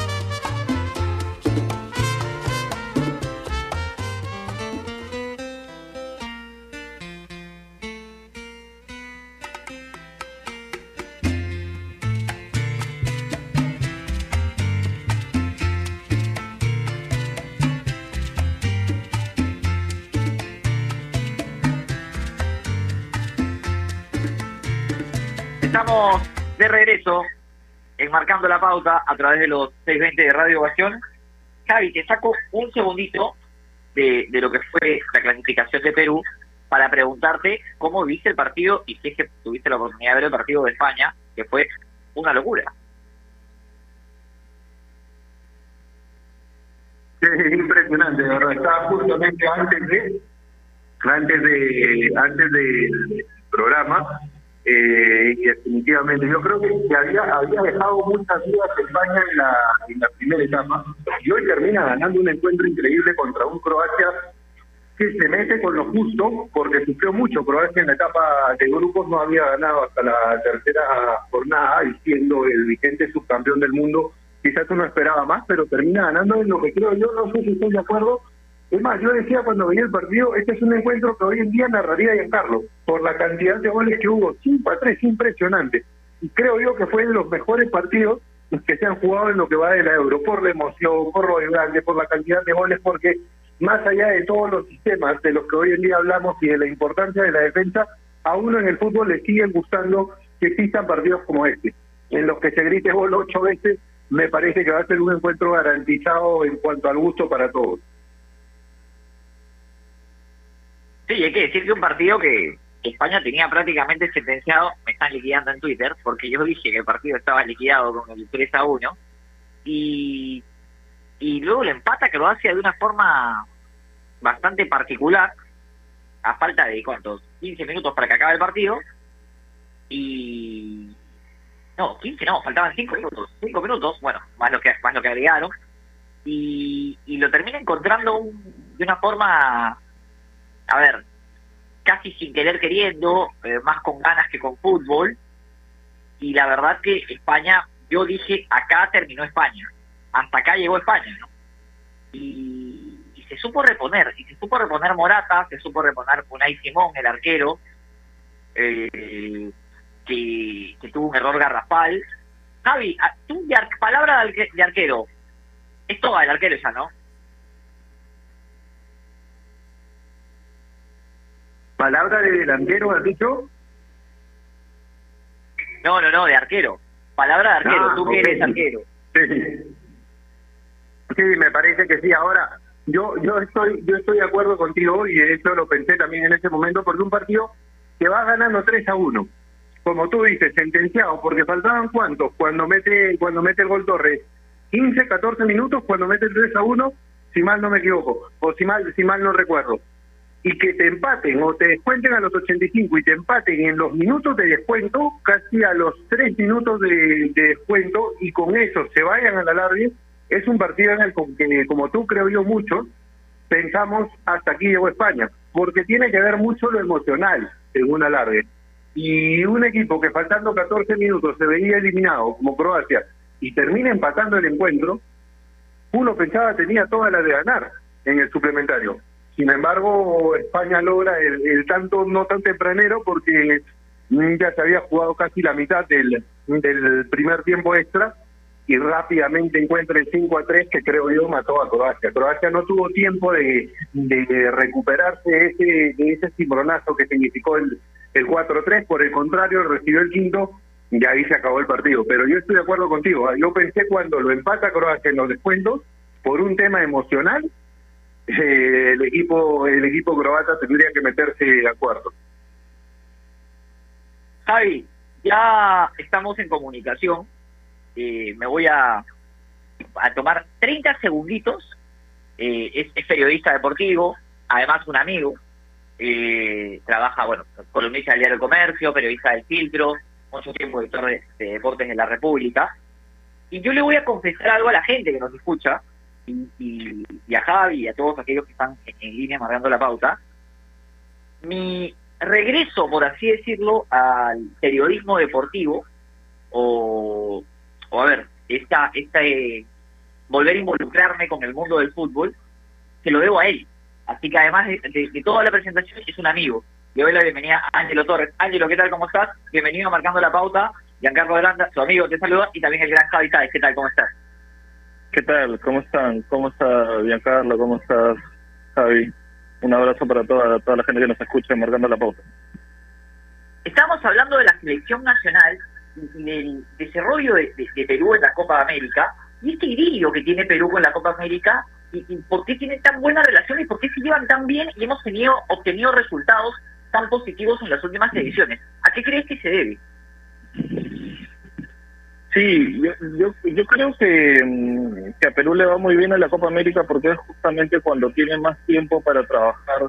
Enmarcando la pauta a través de los 620 de Radio Ovación. Javi, te saco un segundito de, de lo que fue la clasificación de Perú para preguntarte cómo viste el partido y si es que tuviste la oportunidad de ver el partido de España, que fue una locura. Sí, es impresionante, verdad. Estaba justamente antes de, antes de, antes del programa, eh, y definitivamente yo creo que, había, había dejado muchas dudas España en la, en la primera etapa, y hoy termina ganando un encuentro increíble contra un Croacia que se mete con lo justo, porque sufrió mucho. Croacia en la etapa de grupos no había ganado hasta la tercera jornada, y siendo el vigente subcampeón del mundo, quizás uno esperaba más, pero termina ganando en lo que creo yo, no sé si estoy de acuerdo. Es más, yo decía cuando veía el partido, este es un encuentro que hoy en día narraría Giancarlo, por la cantidad de goles que hubo, 5 a 3, impresionante. Y creo yo que fue de los mejores partidos que se han jugado en lo que va de la Euro, por la emoción, por lo grande, por la cantidad de goles, porque más allá de todos los sistemas de los que hoy en día hablamos y de la importancia de la defensa, a uno en el fútbol le siguen gustando que existan partidos como este, en los que se grite gol ocho veces, me parece que va a ser un encuentro garantizado en cuanto al gusto para todos. Sí, hay que decir que un partido que España tenía prácticamente sentenciado, me están liquidando en Twitter, porque yo dije que el partido estaba liquidado con el 3 a 1, y, y luego le empata Croacia de una forma bastante particular, a falta de cuántos, 15 minutos para que acabe el partido, y no, 15 no, faltaban 5 minutos, 5 minutos, bueno, más lo que más lo que agregaron, y, y lo termina encontrando un- de una forma, a ver, casi sin querer queriendo, eh, más con ganas que con fútbol, y la verdad que España, yo dije, acá terminó España, hasta acá llegó España, ¿no? Y, se supo reponer, y se supo reponer Morata, se supo reponer Unai Simón, el arquero, eh, que, tuvo un error garrafal. Javi, a- tú de palabra de, arque- de arquero, es toda el arquero ya, ¿no? Palabra de delantero, has dicho. No, no, no, de arquero. Palabra de arquero, Ah, tú que eres arquero. Sí. Sí, me parece que sí. Ahora, yo yo estoy yo estoy de acuerdo contigo y de hecho lo pensé también en ese momento porque un partido que va ganando 3 a 1. Como tú dices, sentenciado, porque faltaban cuántos cuando mete cuando mete el gol Torres. 15, 14 minutos cuando mete el 3 a 1, si mal no me equivoco, o si mal si mal no recuerdo. Y que te empaten o te descuenten a los 85 y te empaten en los minutos de descuento, casi a los 3 minutos de, de descuento, y con eso se vayan a la larga, es un partido en el que, como tú creo yo mucho, pensamos hasta aquí llegó España, porque tiene que ver mucho lo emocional en una larga. Y un equipo que faltando 14 minutos se veía eliminado, como Croacia, y termina empatando el encuentro, uno pensaba tenía toda la de ganar en el suplementario. Sin embargo, España logra el, tanto no tan tempranero porque mm, ya se había jugado casi la mitad del, del primer tiempo extra y rápidamente encuentra el 5 a 3 que creo yo mató a Croacia. Croacia no tuvo tiempo de, recuperarse ese, de ese cimbronazo que significó el, el 4-3, por el contrario recibió el quinto y ahí se acabó el partido. Pero yo estoy de acuerdo contigo, ¿ah? yo pensé cuando lo empata Croacia en los descuentos, por un tema emocional, eh, el equipo el equipo croata tendría que meterse de acuerdo. Javi, ya estamos en comunicación. Eh, me voy a, a tomar 30 segunditos. Eh, es, periodista deportivo, además un amigo. Eh, trabaja, bueno, columnista del diario Comercio, periodista del Filtro, mucho tiempo editor de, de Deportes de la República. Y yo le voy a confesar algo a la gente que nos escucha, y, y, y a Javi y a todos aquellos que están en, línea marcando la pauta. Mi regreso, por así decirlo, al periodismo deportivo, o, a ver, esta, esta, eh, volver a involucrarme con el mundo del fútbol, se lo debo a él. Así que además de, de- de toda la presentación, es un amigo. Le doy la bienvenida a Ángelo Torres. Ángelo, ¿qué tal? ¿Cómo estás? Bienvenido a Marcando la Pauta. Giancarlo Granda, su amigo, te saluda. Y también el gran Javi Sáez. ¿Qué tal? ¿Cómo estás? ¿Qué tal? ¿Cómo están? ¿Cómo está Giancarlo? ¿Cómo estás, Javi? Un abrazo para toda, toda la gente que nos escucha marcando la pauta. Estamos hablando de la selección nacional y del desarrollo de, de- de Perú en la Copa América y este idilio que tiene Perú con la Copa América y, y por qué tiene tan buena relación y por qué se llevan tan bien y hemos tenido obtenido resultados tan positivos en las últimas ediciones. ¿A qué crees que se debe? Sí, yo, yo, yo creo que, mm, que a Perú le va muy bien en la Copa América porque es justamente cuando tiene más tiempo para trabajar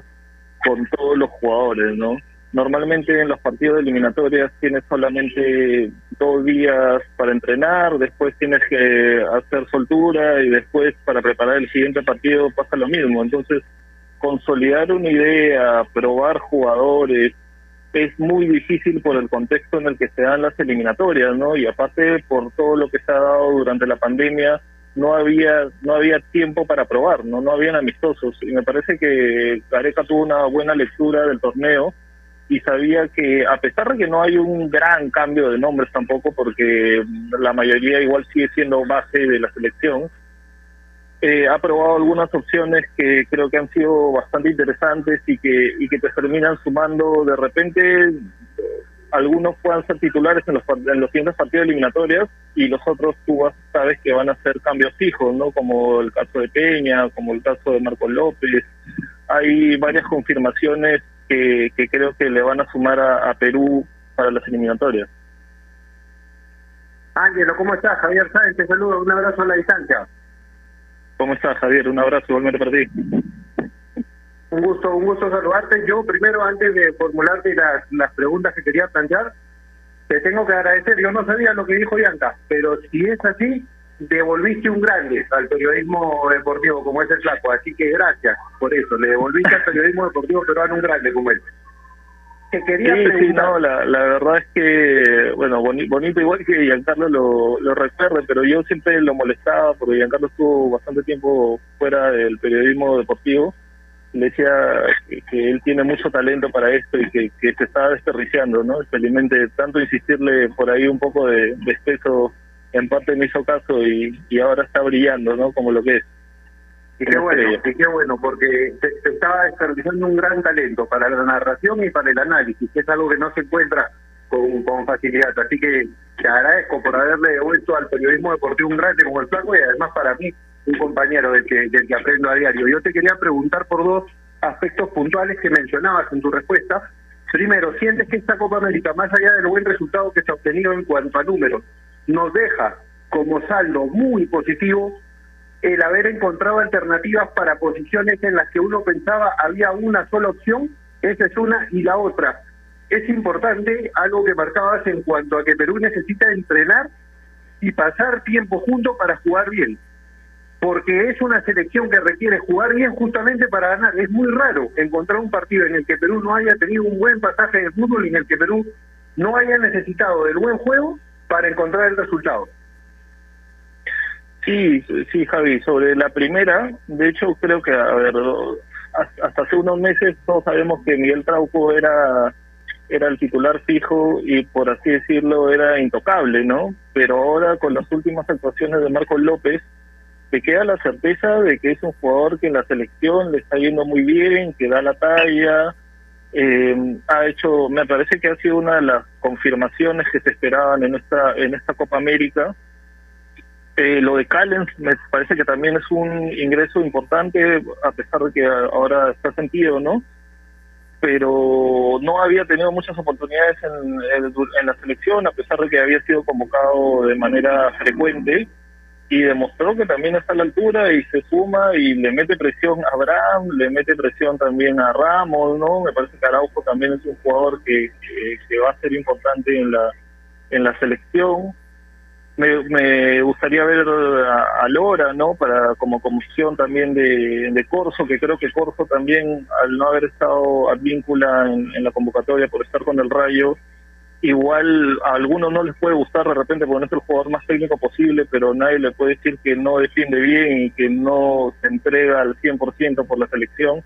con todos los jugadores, ¿no? Normalmente en los partidos de eliminatorias tienes solamente dos días para entrenar, después tienes que hacer soltura y después para preparar el siguiente partido pasa lo mismo. Entonces, consolidar una idea, probar jugadores, es muy difícil por el contexto en el que se dan las eliminatorias, ¿no? Y aparte por todo lo que se ha dado durante la pandemia, no había no había tiempo para probar, no no habían amistosos y me parece que Gareca tuvo una buena lectura del torneo y sabía que a pesar de que no hay un gran cambio de nombres tampoco porque la mayoría igual sigue siendo base de la selección, eh, ha probado algunas opciones que creo que han sido bastante interesantes y que y que te terminan sumando de repente eh, algunos puedan ser titulares en los en los siguientes partidos eliminatorios y los otros tú sabes que van a ser cambios fijos no como el caso de Peña como el caso de Marcos López hay varias confirmaciones que, que creo que le van a sumar a, a Perú para las eliminatorias Ángelo, ¿cómo estás? Javier Sáenz, te saludo, un abrazo a la distancia. ¿Cómo estás Javier? Un abrazo igualmente para ti Un gusto, un gusto saludarte. Yo primero, antes de formularte las, las preguntas que quería plantear, te tengo que agradecer. Yo no sabía lo que dijo Yanka, pero si es así, devolviste un grande al periodismo deportivo como es el Flaco. Así que gracias por eso. Le devolviste al periodismo deportivo peruano un grande como él. Te quería Sí, sí, preguntar- no, la, la verdad es que, bueno, boni- bonito igual que Giancarlo lo, lo recuerde, pero yo siempre lo molestaba porque Giancarlo estuvo bastante tiempo fuera del periodismo deportivo. Le decía que, que él tiene mucho talento para esto y que, que se estaba desperdiciando, ¿no? Felizmente, tanto insistirle por ahí un poco de, de espeso, en parte me hizo caso y, y ahora está brillando, ¿no? Como lo que es. Y qué bueno, y qué bueno, porque se, se estaba desperdiciando un gran talento para la narración y para el análisis, que es algo que no se encuentra con, con facilidad. Así que te agradezco por haberle devuelto al periodismo deportivo un grande como el Flaco y además para mí un compañero del que, del que aprendo a diario. Yo te quería preguntar por dos aspectos puntuales que mencionabas en tu respuesta. Primero, ¿sientes que esta Copa América, más allá del buen resultado que se ha obtenido en cuanto a números, nos deja como saldo muy positivo el haber encontrado alternativas para posiciones en las que uno pensaba había una sola opción, esa es una, y la otra. Es importante algo que marcabas en cuanto a que Perú necesita entrenar y pasar tiempo juntos para jugar bien, porque es una selección que requiere jugar bien justamente para ganar. Es muy raro encontrar un partido en el que Perú no haya tenido un buen pasaje de fútbol en el que Perú no haya necesitado del buen juego para encontrar el resultado. Sí, sí, Javi, sobre la primera, de hecho creo que, a ver, hasta hace unos meses todos sabemos que Miguel Trauco era era el titular fijo y por así decirlo era intocable, ¿no? Pero ahora con las últimas actuaciones de Marcos López, te queda la certeza de que es un jugador que en la selección le está yendo muy bien, que da la talla, eh, ha hecho, me parece que ha sido una de las confirmaciones que se esperaban en esta en esta Copa América. Eh, lo de Callens me parece que también es un ingreso importante, a pesar de que ahora está sentido, ¿no? pero no había tenido muchas oportunidades en, en, la selección, a pesar de que había sido convocado de manera frecuente y demostró que también está a la altura y se suma y le mete presión a Abraham, le mete presión también a Ramos, ¿no? Me parece que Araujo también es un jugador que, que, que va a ser importante en la en la selección. Me, me gustaría ver a, a, Lora, ¿no? Para como comisión también de, de Corso, que creo que Corso también, al no haber estado a víncula en, en la convocatoria por estar con el Rayo, igual a algunos no les puede gustar de repente porque no es el jugador más técnico posible, pero nadie le puede decir que no defiende bien y que no se entrega al 100% por la selección.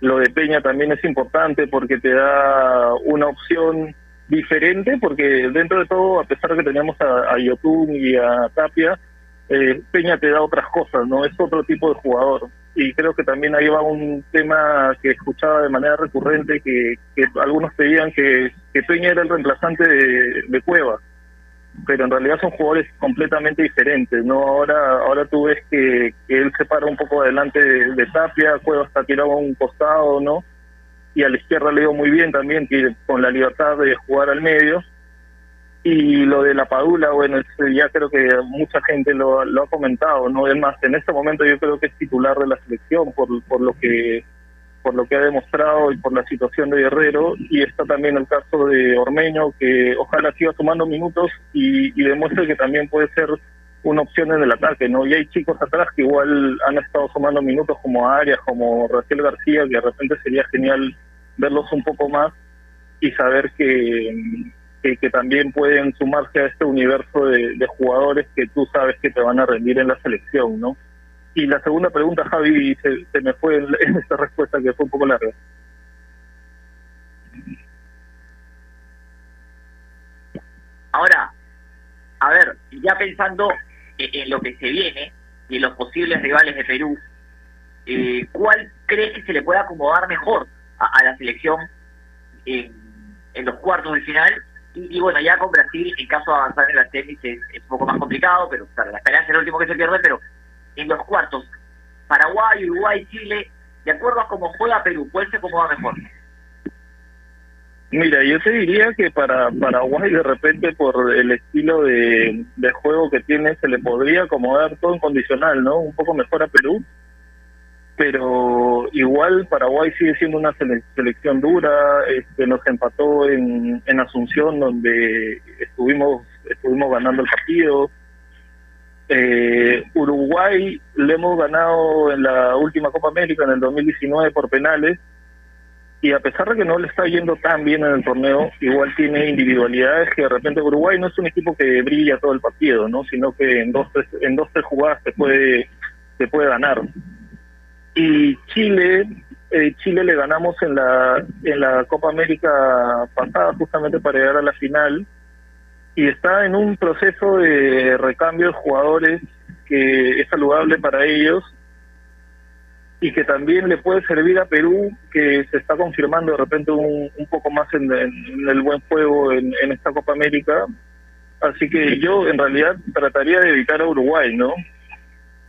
Lo de Peña también es importante porque te da una opción diferente, porque dentro de todo, a pesar de que teníamos a, a Yotun y a Tapia, eh, Peña te da otras cosas, ¿no? Es otro tipo de jugador. Y creo que también ahí va un tema que escuchaba de manera recurrente que, que algunos pedían que, que Peña era el reemplazante de, de Cueva pero en realidad son jugadores completamente diferentes no ahora ahora tú ves que, que él se para un poco adelante de, Tapia Cueva está tirado a un costado no y a la izquierda le dio muy bien también que con la libertad de jugar al medio y lo de la Padula, bueno, ya creo que mucha gente lo, lo ha comentado, ¿no? Es más, en este momento yo creo que es titular de la selección por, por lo que por lo que ha demostrado y por la situación de Guerrero y está también el caso de Ormeño que ojalá siga tomando minutos y, y demuestre que también puede ser una opción en el ataque, ¿no? Y hay chicos atrás que igual han estado tomando minutos como Arias, como Rafael García, que de repente sería genial verlos un poco más y saber que que, también pueden sumarse a este universo de, jugadores que tú sabes que te van a rendir en la selección, ¿no? Y la segunda pregunta, Javi, se, se me fue en, (laughs) esta respuesta que fue un poco larga. Ahora, a ver, ya pensando en, en lo que se viene y en los posibles rivales de Perú, eh, ¿cuál crees que se le puede acomodar mejor a, la selección en, los cuartos de final y, bueno, ya con Brasil, en caso de avanzar en la semis es, es, un poco más complicado, pero claro, la esperanza es el último que se pierde, pero en los cuartos, Paraguay, Uruguay, Chile, de acuerdo a cómo juega Perú, ¿cuál se acomoda mejor? Mira, yo te diría que para Paraguay de repente por el estilo de, de juego que tiene se le podría acomodar todo en condicional, ¿no? Un poco mejor a Perú, pero igual Paraguay sigue siendo una selección dura, este, nos empató en, en Asunción donde estuvimos estuvimos ganando el partido. Eh, Uruguay le hemos ganado en la última Copa América en el 2019 por penales y a pesar de que no le está yendo tan bien en el torneo, igual tiene individualidades que de repente Uruguay no es un equipo que brilla todo el partido, no, sino que en dos tres, en dos tres jugadas te puede te puede ganar y Chile eh, Chile le ganamos en la en la Copa América pasada justamente para llegar a la final. Y está en un proceso de recambio de jugadores que es saludable para ellos y que también le puede servir a Perú que se está confirmando de repente un, un poco más en, en, el buen juego en, en esta Copa América. Así que yo en realidad trataría de evitar a Uruguay no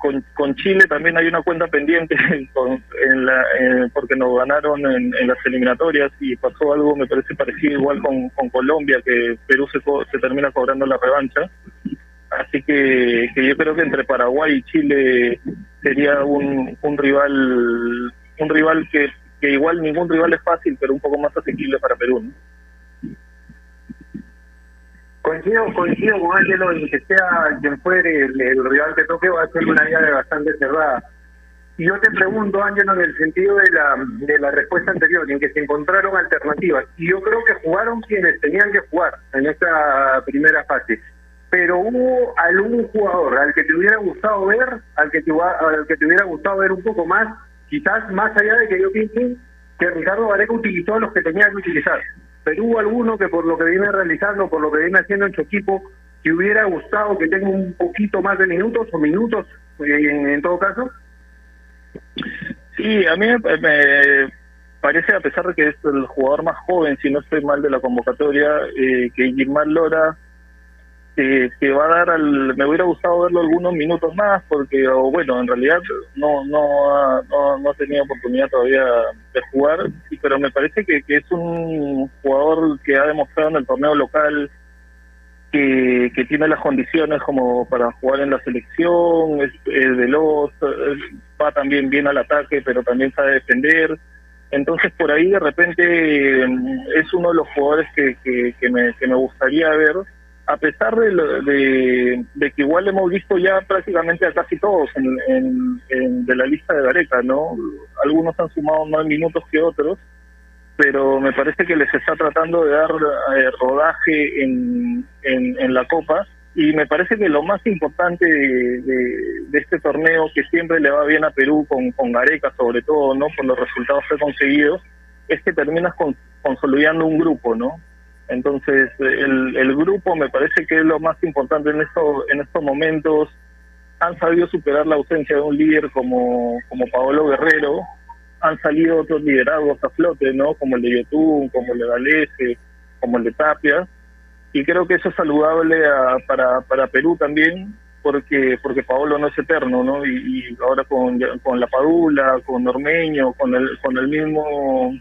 con, con Chile también hay una cuenta pendiente (laughs) en la, porque nos ganaron en, en, las eliminatorias y pasó algo, me parece parecido igual con, con Colombia, que Perú se, se termina cobrando la revancha. Así que, que yo creo que entre Paraguay y Chile sería un, un rival un rival que, que igual ningún rival es fácil, pero un poco más asequible para Perú. ¿no? Coincido, coincido con Ángelo en que sea quien fuere el, el, rival que toque va a ser una llave bastante cerrada. Y yo te pregunto, Ángelo, en el sentido de la, de la respuesta anterior, en que se encontraron alternativas. Y yo creo que jugaron quienes tenían que jugar en esta primera fase. Pero hubo algún jugador al que te hubiera gustado ver, al que te, al que te hubiera gustado ver un poco más, quizás más allá de que yo piense que Ricardo Vareca utilizó a los que tenía que utilizar hubo alguno que por lo que viene realizando, por lo que viene haciendo en su equipo, que hubiera gustado que tenga un poquito más de minutos o minutos en, en todo caso? Sí, a mí me, me, parece, a pesar de que es el jugador más joven, si no estoy mal de la convocatoria, eh, que Gilmar Lora que, que va a dar al, me hubiera gustado verlo algunos minutos más porque bueno en realidad no no ha, no, no ha tenido oportunidad todavía de jugar pero me parece que, que es un jugador que ha demostrado en el torneo local que, que tiene las condiciones como para jugar en la selección es, veloz va también bien al ataque pero también sabe defender. Entonces por ahí de repente es uno de los jugadores que, que, que me, que me gustaría ver a pesar de, de, de que igual hemos visto ya prácticamente a casi todos en, de la lista de Gareca, ¿no? Algunos han sumado más minutos que otros, pero me parece que les está tratando de dar eh, rodaje en, en, la Copa y me parece que lo más importante de este torneo que siempre le va bien a Perú con, con Gareca sobre todo, ¿no? Por los resultados que ha conseguido, es que terminas con- consolidando un grupo, ¿no? Entonces, el, el grupo me parece que es lo más importante en, esto, en estos momentos. Han sabido superar la ausencia de un líder como, como Paolo Guerrero. Han salido otros liderazgos a flote, ¿no? Como el de Yotun, como el de Galese, como el de Tapia. Y creo que eso es saludable a- para, para Perú también, porque porque Paolo no es eterno, ¿no? Y, y ahora con, con la Padula, con Ormeño, con el, con el mismo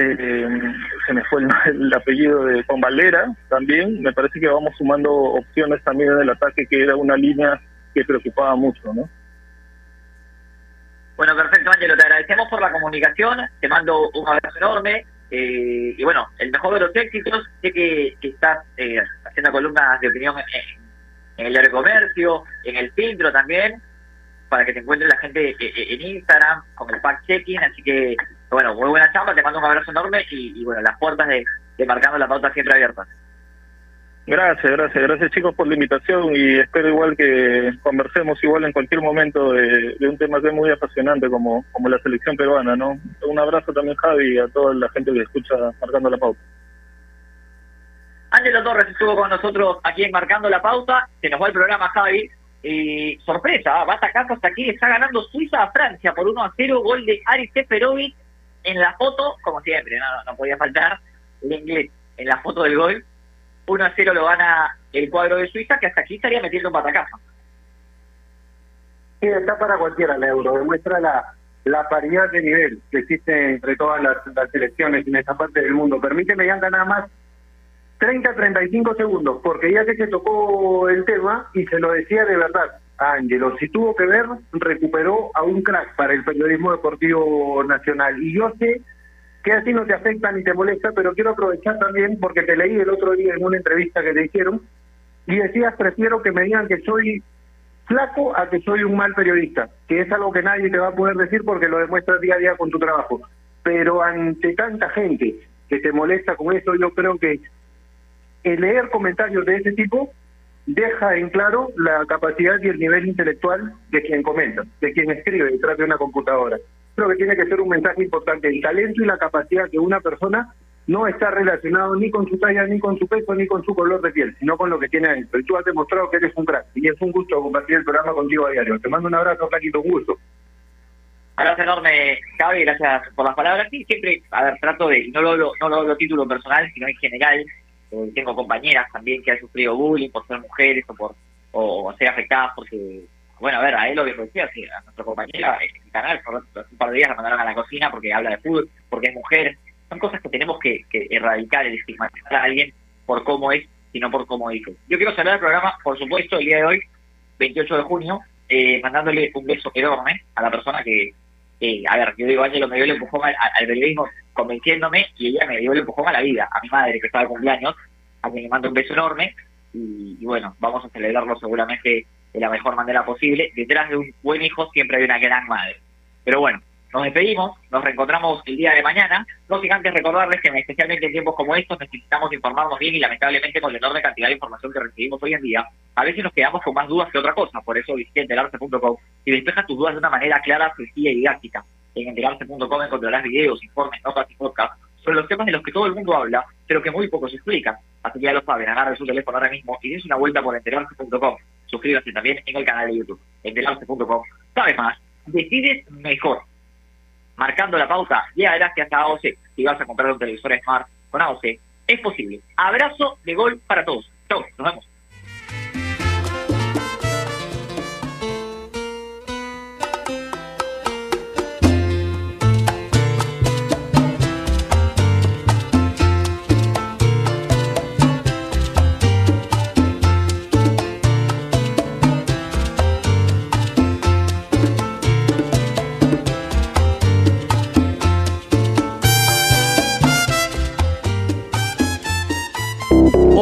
eh, se me fue el, (laughs) el apellido de Juan Valera también, me parece que vamos sumando opciones también en el ataque, que era una línea que preocupaba mucho, ¿no? Bueno, perfecto, Ángelo, te agradecemos por la comunicación, te mando un abrazo enorme. eh, y bueno, el mejor de los éxitos, sé que, estás eh, haciendo columnas de opinión en, en el diario de comercio, en el filtro también, para que te encuentre la gente eh, eh, en Instagram con el fact-checking. Así que, bueno, muy buena chamba, te mando un abrazo enorme y, y bueno, las puertas de, de Marcando la Pauta siempre abiertas. Gracias, gracias, gracias chicos por la invitación y espero igual que conversemos igual en cualquier momento de, de un tema que es muy apasionante como, como la selección peruana, ¿no? Un abrazo también Javi y a toda la gente que escucha Marcando la Pauta. Ángelo Torres estuvo con nosotros aquí en Marcando la Pauta. Se nos va el programa, Javi. Y sorpresa, va atacando hasta aquí. Está ganando Suiza a Francia por 1 a 0. Gol de Aris Seferovic en la foto, como siempre, no, podía faltar el inglés en la foto del gol. 1 a 0 lo gana el cuadro de Suiza, que hasta aquí estaría metiendo un patacazo. Sí, está para cualquiera el euro, demuestra la, la paridad de nivel que existe entre todas las, selecciones en esta parte del mundo. Permíteme, Yanka, nada más 30, 35 segundos, porque ya que se tocó el tema y se lo decía de verdad a Ángelo, si tuvo que ver, recuperó a un crack para el periodismo deportivo nacional. Y yo sé que así no te afecta ni te molesta, pero quiero aprovechar también porque te leí el otro día en una entrevista que te hicieron y decías, prefiero que me digan que soy flaco a que soy un mal periodista, que es algo que nadie te va a poder decir porque lo demuestras día a día con tu trabajo. Pero ante tanta gente que te molesta con eso, yo creo que el leer comentarios de ese tipo deja en claro la capacidad y el nivel intelectual de quien comenta, de quien escribe detrás de una computadora. Creo que tiene que ser un mensaje importante. El talento y la capacidad de una persona no está relacionado ni con su talla, ni con su peso, ni con su color de piel, sino con lo que tiene adentro. Y tú has demostrado que eres un crack. Y es un gusto compartir el programa contigo a diario. Te mando un abrazo, Flaquito, un gusto. Abrazo enorme, Javi, gracias por las palabras. Sí, siempre, a ver, trato de, no lo no lo hablo título personal, sino en general. Eh, tengo compañeras también que han sufrido bullying por ser mujeres o por o ser afectadas porque, bueno, a ver, a él lo que decía, a nuestra compañera en el canal, por un par de días la mandaron a la cocina porque habla de fútbol, porque es mujer. Son cosas que tenemos que, que erradicar, el estigmatizar a alguien por cómo es, sino por cómo dijo. Yo quiero cerrar el programa, por supuesto, el día de hoy, 28 de junio, eh, mandándole un beso enorme a la persona que, que, a ver, yo digo, Ángelo me dio el empujón al, al periodismo convenciéndome y ella me dio el empujón a la vida, a mi madre que estaba de cumpleaños, a quien le mando un beso enorme y bueno, vamos a celebrarlo seguramente de la mejor manera posible. Detrás de un buen hijo siempre hay una gran madre. Pero bueno, nos despedimos, nos reencontramos el día de mañana. No sin antes recordarles que especialmente en tiempos como estos necesitamos informarnos bien y lamentablemente con la enorme cantidad de información que recibimos hoy en día, a veces nos quedamos con más dudas que otra cosa. Por eso visité enterarse.com y despeja tus dudas de una manera clara, sencilla y didáctica. En enterarse.com encontrarás videos, informes, notas y podcasts sobre los temas de los que todo el mundo habla, pero que muy pocos explican. Así que ya lo saben, agarren su teléfono ahora mismo y dense una vuelta por enterarse.com. Suscríbase también en el canal de YouTube, enterarse.com. Sabes más, decides mejor. Marcando la pauta, llega gracias a AOC. Si vas a comprar un televisor Smart con AOC, es posible. Abrazo de gol para todos. Chau, nos vemos.